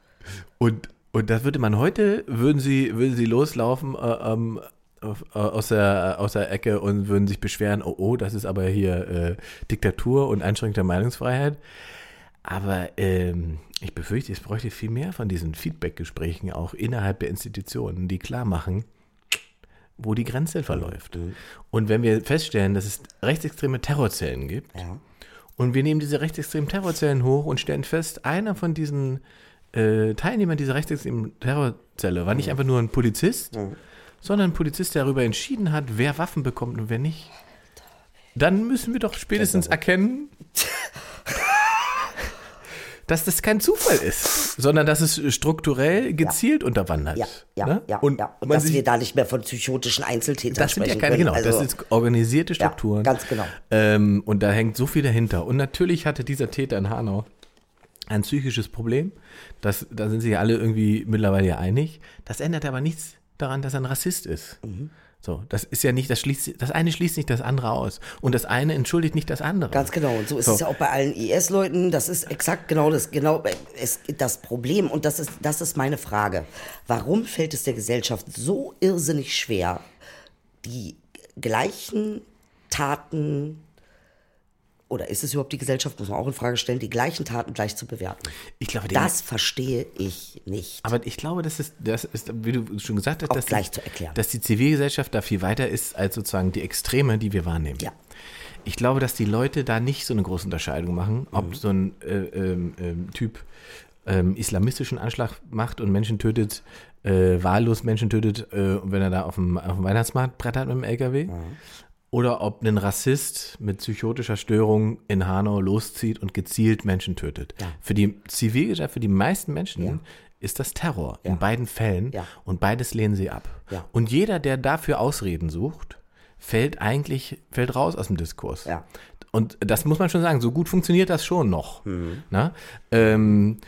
Und, und das würde man heute, würden sie, würden sie loslaufen äh, ähm, äh, aus, der, aus der Ecke und würden sich beschweren, oh, oh, das ist aber hier äh, Diktatur und Einschränkung der Meinungsfreiheit. Aber ähm, ich befürchte, es bräuchte viel mehr von diesen Feedback-Gesprächen auch innerhalb der Institutionen, die klar machen, wo die Grenze verläuft. Und wenn wir feststellen, dass es rechtsextreme Terrorzellen gibt, Ja. und wir nehmen diese rechtsextremen Terrorzellen hoch und stellen fest, einer von diesen äh, Teilnehmern dieser rechtsextremen Terrorzelle war nicht einfach nur ein Polizist, sondern ein Polizist, der darüber entschieden hat, wer Waffen bekommt und wer nicht. Dann müssen wir doch spätestens erkennen, dass das kein Zufall ist, sondern dass es strukturell gezielt unterwandert. Ja, ja, ne? ja, Und, ja. Und dass sich, wir da nicht mehr von psychotischen Einzeltätern das sind ja keine, können. genau, Also, das sind organisierte Ja, Strukturen. ganz genau. Ähm, und da hängt so viel dahinter. Und natürlich hatte dieser Täter in Hanau ein psychisches Problem. Das, da sind sich ja alle irgendwie mittlerweile ja einig. Das ändert aber nichts daran, dass er ein Rassist ist. Mhm. So, das ist ja nicht, das schließt, das eine schließt nicht das andere aus. Und das eine entschuldigt nicht das andere. Ganz genau. Und so ist So. es ja auch bei allen IS-Leuten. Das ist exakt genau das, genau es, das Problem. Und das ist, das ist meine Frage. Warum fällt es der Gesellschaft so irrsinnig schwer, die gleichen Taten, oder ist es überhaupt die Gesellschaft, muss man auch in Frage stellen, die gleichen Taten gleich zu bewerten? Ich glaube, Das verstehe ich nicht. Aber ich glaube, das ist, das ist, wie du schon gesagt hast, dass, gleich die, zu erklären. dass die Zivilgesellschaft da viel weiter ist als sozusagen die Extreme, die wir wahrnehmen. Ja. Ich glaube, dass die Leute da nicht so eine große Unterscheidung machen, ob Mhm. so ein äh, ähm, Typ ähm, islamistischen Anschlag macht und Menschen tötet, äh, wahllos Menschen tötet, äh, wenn er da auf dem, auf dem Weihnachtsmarkt brettert mit dem LKW. Mhm. Oder ob ein Rassist mit psychotischer Störung in Hanau loszieht und gezielt Menschen tötet. Ja. Für die Zivilgesellschaft, für die meisten Menschen Ja. ist das Terror Ja. in beiden Fällen und beides lehnen sie ab. Und jeder, der dafür Ausreden sucht, fällt eigentlich, fällt raus aus dem Diskurs. Und das muss man schon sagen, so gut funktioniert das schon noch. Mhm. Na? Ähm,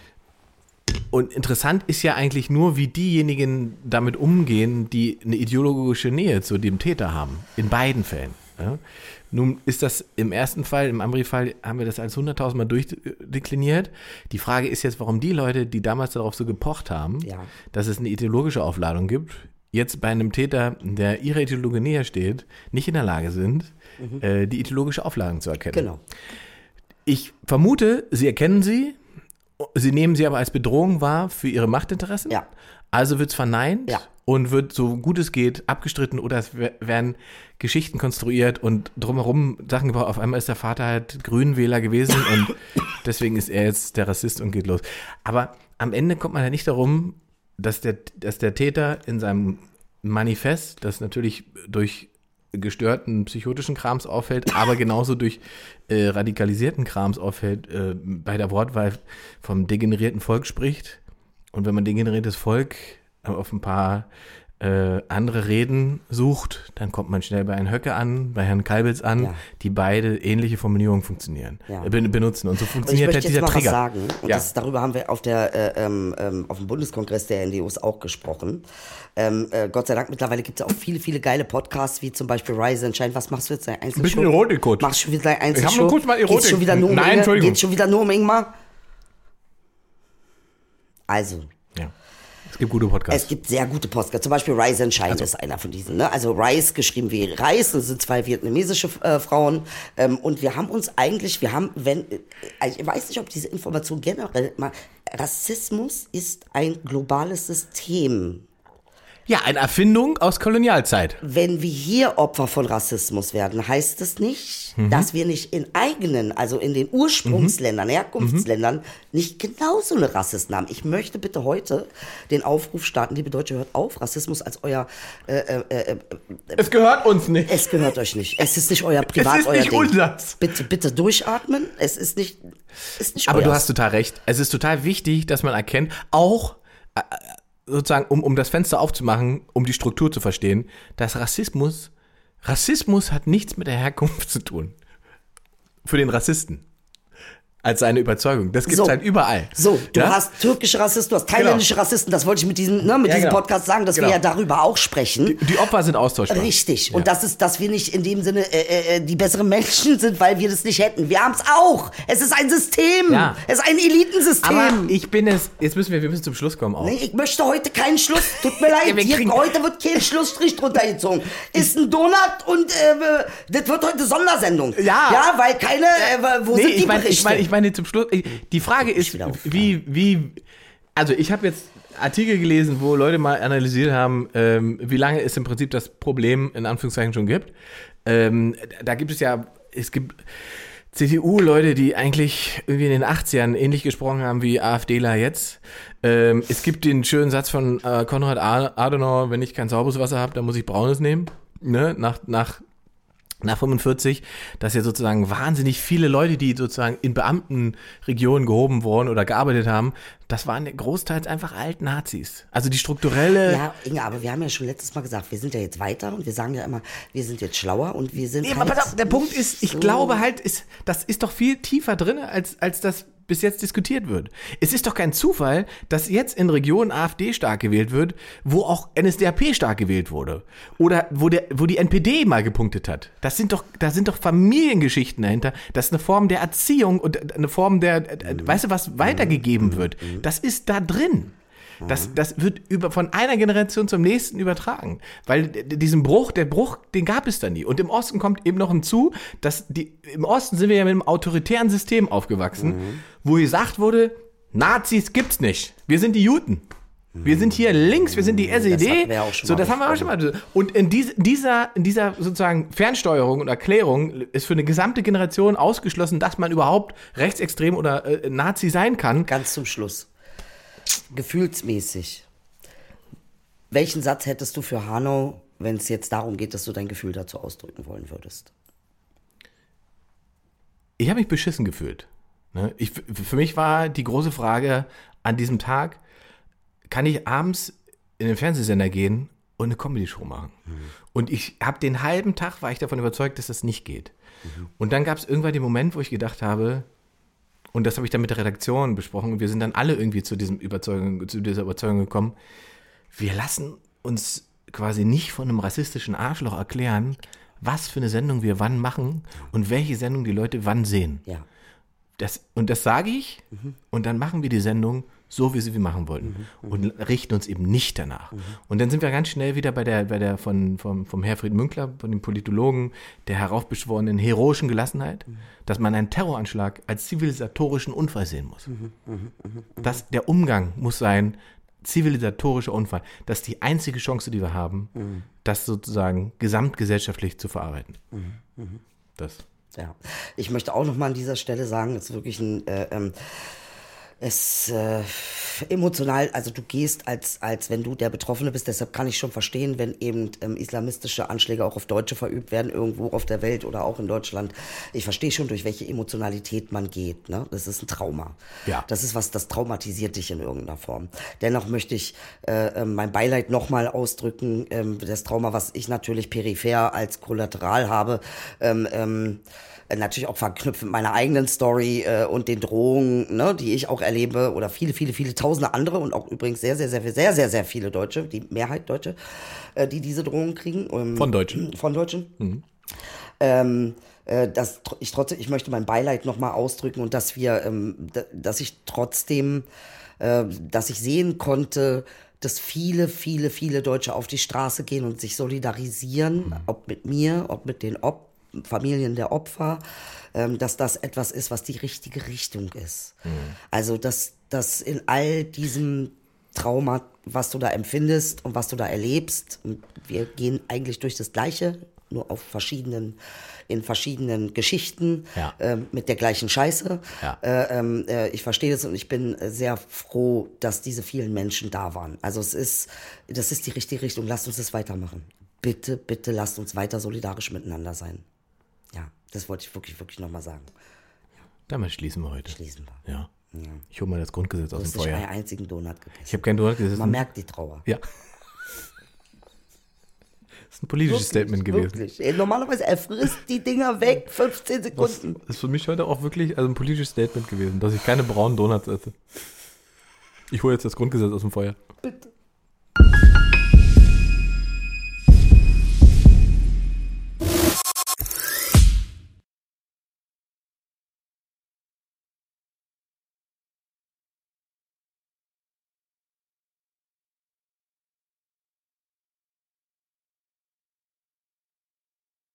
und interessant ist ja eigentlich nur, wie diejenigen damit umgehen, die eine ideologische Nähe zu dem Täter haben. In beiden Fällen. Ja? Nun ist das im ersten Fall, im Amri-Fall, haben wir das als 100.000 Mal durchdekliniert. Die Frage ist jetzt, warum die Leute, die damals darauf so gepocht haben, Ja. dass es eine ideologische Aufladung gibt, jetzt bei einem Täter, der ihrer Ideologie näher steht, nicht in der Lage sind, äh, die ideologische Aufladung zu erkennen. Genau. Ich vermute, sie erkennen sie, sie nehmen sie aber als Bedrohung wahr für ihre Machtinteressen. Ja. Also wird es verneint Ja. und wird so gut es geht abgestritten oder es wer- werden Geschichten konstruiert und drumherum Sachen gebaut. Auf einmal ist der Vater halt Grünwähler gewesen (laughs) und deswegen ist er jetzt der Rassist und geht los. Aber am Ende kommt man ja nicht darum, dass der, dass der Täter in seinem Manifest, das natürlich durch gestörten psychotischen Krams auffällt, aber genauso durch äh, radikalisierten Krams auffällt, äh, bei der Wortwahl vom degenerierten Volk spricht. Und wenn man degeneriertes Volk auf ein paar äh, andere Reden sucht, dann kommt man schnell bei Herrn Höcke an, bei Herrn Kalbitz an, Ja. die beide ähnliche Formulierungen funktionieren, Ja. äh, ben- benutzen. Und so Und ich funktioniert möchte halt jetzt dieser mal Trigger. was sagen. Und Ja. das, darüber haben wir auf, der, äh, ähm, ähm, auf dem Bundeskongress der NDOs auch gesprochen. Ähm, äh, Gott sei Dank, mittlerweile gibt es auch viele, viele geile Podcasts, wie zum Beispiel Rise and Shine. Was machst du jetzt? Deine Einzelshow? bisschen Erotik kurz. Machst du schon wieder Ich hab Einzelshow? nur kurz mal Geht's Erotik. schon wieder nur um Nein? Entschuldigung. Geht's schon wieder nur um Ingmar? Also. Es gibt gute Podcasts. es gibt sehr gute Podcasts. Zum Beispiel Rise and Shine Also ist einer von diesen. Ne? Also Rice geschrieben wie Reis, das sind zwei vietnamesische äh, Frauen. Ähm, und wir haben uns eigentlich, wir haben, wenn, äh, ich weiß nicht, ob diese Information generell mal, Rassismus ist ein globales System. Ja, eine Erfindung aus Kolonialzeit. Wenn wir hier Opfer von Rassismus werden, heißt es nicht, Mhm. dass wir nicht in eigenen, also in den Ursprungsländern, Herkunftsländern, nicht genauso eine Rassisten haben. Ich möchte bitte heute den Aufruf starten, liebe Deutsche, hört auf, Rassismus als euer, äh, äh, äh, Es gehört uns nicht. es gehört euch nicht. Es ist nicht euer Privat, Es ist euer nicht Ding. unseres. Bitte, bitte durchatmen. Es ist nicht, ist nicht Aber du euers. hast total recht. Es ist total wichtig, dass man erkennt, auch äh, sozusagen, um, um das Fenster aufzumachen, um die Struktur zu verstehen, dass Rassismus, Rassismus hat nichts mit der Herkunft zu tun. Für den Rassisten. Als seine Überzeugung. Das gibt es So. halt überall. So, du Ja? hast türkische Rassisten, du hast thailändische Rassisten, das wollte ich mit diesem, ne, mit Ja, diesem genau. Podcast sagen, dass Genau. wir ja darüber auch sprechen. Die Opfer sind austauschbar. Richtig. Ja. Und das ist, dass wir nicht in dem Sinne äh, äh, die besseren Menschen (laughs) sind, weil wir das nicht hätten. Wir haben es auch. Es ist ein System. Ja. Es ist ein Elitensystem. Aber ich bin es, jetzt müssen wir, wir müssen zum Schluss kommen auch. Nee, ich möchte heute keinen Schluss. Tut mir (laughs) leid. Wir Hier, heute wird kein Schlussstrich drunter gezogen. Ist ein Donut und äh, das wird heute Sondersendung. Ja. Ja, weil keine. Äh, wo nee, sind die ich meine, Berichte? ich meine, ich meine zum Schluss. ich- Die Frage ist, wie, wie, also ich habe jetzt Artikel gelesen, wo Leute mal analysiert haben, ähm, wie lange es im Prinzip das Problem in Anführungszeichen schon gibt. Ähm, da gibt es ja, es gibt CDU-Leute, die eigentlich irgendwie in den 80ern ähnlich gesprochen haben wie AfDler jetzt. Ähm, es gibt den schönen Satz von äh, Konrad Adenauer, wenn ich kein sauberes Wasser habe, dann muss ich braunes nehmen. Ne? Nach, nach nach 45, dass ja sozusagen wahnsinnig viele Leute, die sozusagen in Beamtenregionen gehoben wurden oder gearbeitet haben, das waren großteils einfach alte Nazis. Also die strukturelle. Ja, Inge, aber wir haben ja schon letztes Mal gesagt, wir sind ja jetzt weiter und wir sagen ja immer, wir sind jetzt schlauer und wir sind Ja, halt aber pass auf, der Punkt ist, ich so- glaube halt, ist, das ist doch viel tiefer drin, als, als das bis jetzt diskutiert wird. Es ist doch kein Zufall, dass jetzt in Regionen AfD stark gewählt wird, wo auch NSDAP stark gewählt wurde. Oder wo, der, wo die NPD mal gepunktet hat. Das sind doch, da sind doch Familiengeschichten dahinter. Das ist eine Form der Erziehung und eine Form der, weißt du, was weitergegeben wird. Das ist da drin. Das, das wird über, von einer Generation zum nächsten übertragen. Weil diesen Bruch, der Bruch, den gab es da nie. Und im Osten kommt eben noch hinzu, dass die, im Osten sind wir ja mit einem autoritären System aufgewachsen, wo gesagt wurde, Nazis gibt's nicht. Wir sind die Juden. Wir sind hier links, wir sind die SED. hatten wir ja auch schon so, das haben wir auch schon mal. Und in diese, dieser, in dieser sozusagen Fernsteuerung und Erklärung ist für eine gesamte Generation ausgeschlossen, dass man überhaupt rechtsextrem oder äh, Nazi sein kann. Ganz zum Schluss. Gefühlsmäßig. Welchen Satz hättest du für Hanau wenn es jetzt darum geht, dass du dein Gefühl dazu ausdrücken wollen würdest? Ich habe mich beschissen gefühlt. Ne? Ich, für mich war die große Frage an diesem Tag, kann ich abends in den Fernsehsender gehen und eine Comedy-Show machen? Und ich habe den halben Tag, war ich davon überzeugt, dass das nicht geht. Und dann gab es irgendwann den Moment, wo ich gedacht habe, und das habe ich dann mit der Redaktion besprochen, und wir sind dann alle irgendwie zu, diesem Überzeugung, zu dieser Überzeugung gekommen, wir lassen uns quasi nicht von einem rassistischen Arschloch erklären, was für eine Sendung wir wann machen und welche Sendung die Leute wann sehen. Ja. Das, und das sage ich und dann machen wir die Sendung so, wie sie wir machen wollten und richten uns eben nicht danach. Und dann sind wir ganz schnell wieder bei der, bei der von, vom, vom Herfried Münkler, von dem Politologen, der heraufbeschworenen heroischen Gelassenheit, dass man einen Terroranschlag als zivilisatorischen Unfall sehen muss. dass der Umgang muss sein, zivilisatorischer Unfall. Das ist die einzige Chance, die wir haben, das sozusagen gesamtgesellschaftlich zu verarbeiten. Das. Ja, ich möchte auch noch mal an dieser Stelle sagen, es ist wirklich ein, äh, ähm, es äh, emotional, also du gehst als, als wenn du der Betroffene bist, deshalb kann ich schon verstehen, wenn eben ähm, islamistische Anschläge auch auf Deutsche verübt werden, irgendwo auf der Welt oder auch in Deutschland. Ich verstehe schon, durch welche Emotionalität man geht. Ne? Das ist ein Trauma. Ja. Das ist was, das traumatisiert dich in irgendeiner Form. Dennoch möchte ich äh, äh, mein Beileid nochmal ausdrücken. Ähm, das Trauma, was ich natürlich peripher als Kollateral habe, ähm, ähm, äh, natürlich auch verknüpft mit meiner eigenen Story äh, und den Drohungen, ne, die ich auch erlebe oder viele, viele, viele tausende andere und auch übrigens sehr, sehr, sehr, sehr, sehr, sehr viele Deutsche, die Mehrheit Deutsche, äh, die diese Drohungen kriegen. Ähm, Von Deutschen. Von Deutschen. Ähm, äh, dass ich trotzdem, ich möchte mein Beileid nochmal ausdrücken und dass wir, ähm, dass ich trotzdem, äh, dass ich sehen konnte, dass viele, viele, viele Deutsche auf die Straße gehen und sich solidarisieren, ob mit mir, ob mit den Op Familien der Opfer, ähm, dass das etwas ist, was die richtige Richtung ist. Also, dass, dass in all diesem Trauma, was du da empfindest und was du da erlebst, und wir gehen eigentlich durch das Gleiche, nur auf verschiedenen, in verschiedenen Geschichten, Ja. ähm, mit der gleichen Scheiße. Ja. Äh, ähm, äh, ich verstehe das und ich bin sehr froh, dass diese vielen Menschen da waren. Also es ist, das ist die richtige Richtung. Lasst uns das weitermachen. Bitte, bitte lasst uns weiter solidarisch miteinander sein. Ja, das wollte ich wirklich, wirklich nochmal sagen. Damit schließen wir heute. Schließen wir. Ja. Ich hole mal das Grundgesetz aus Du dem hast nicht einen Feuer. einzigen Donut gegessen. Ich habe kein Donut gesessen. Man merkt die Trauer. Ja. (laughs) Das ist ein politisches Statement gewesen. Wirklich. Normalerweise, er frisst die Dinger weg, (laughs) 15 Das Sekunden. ist für mich heute auch wirklich also ein politisches Statement gewesen, dass ich keine braunen Donuts esse. Ich hole jetzt das Grundgesetz aus dem Feuer. Bitte.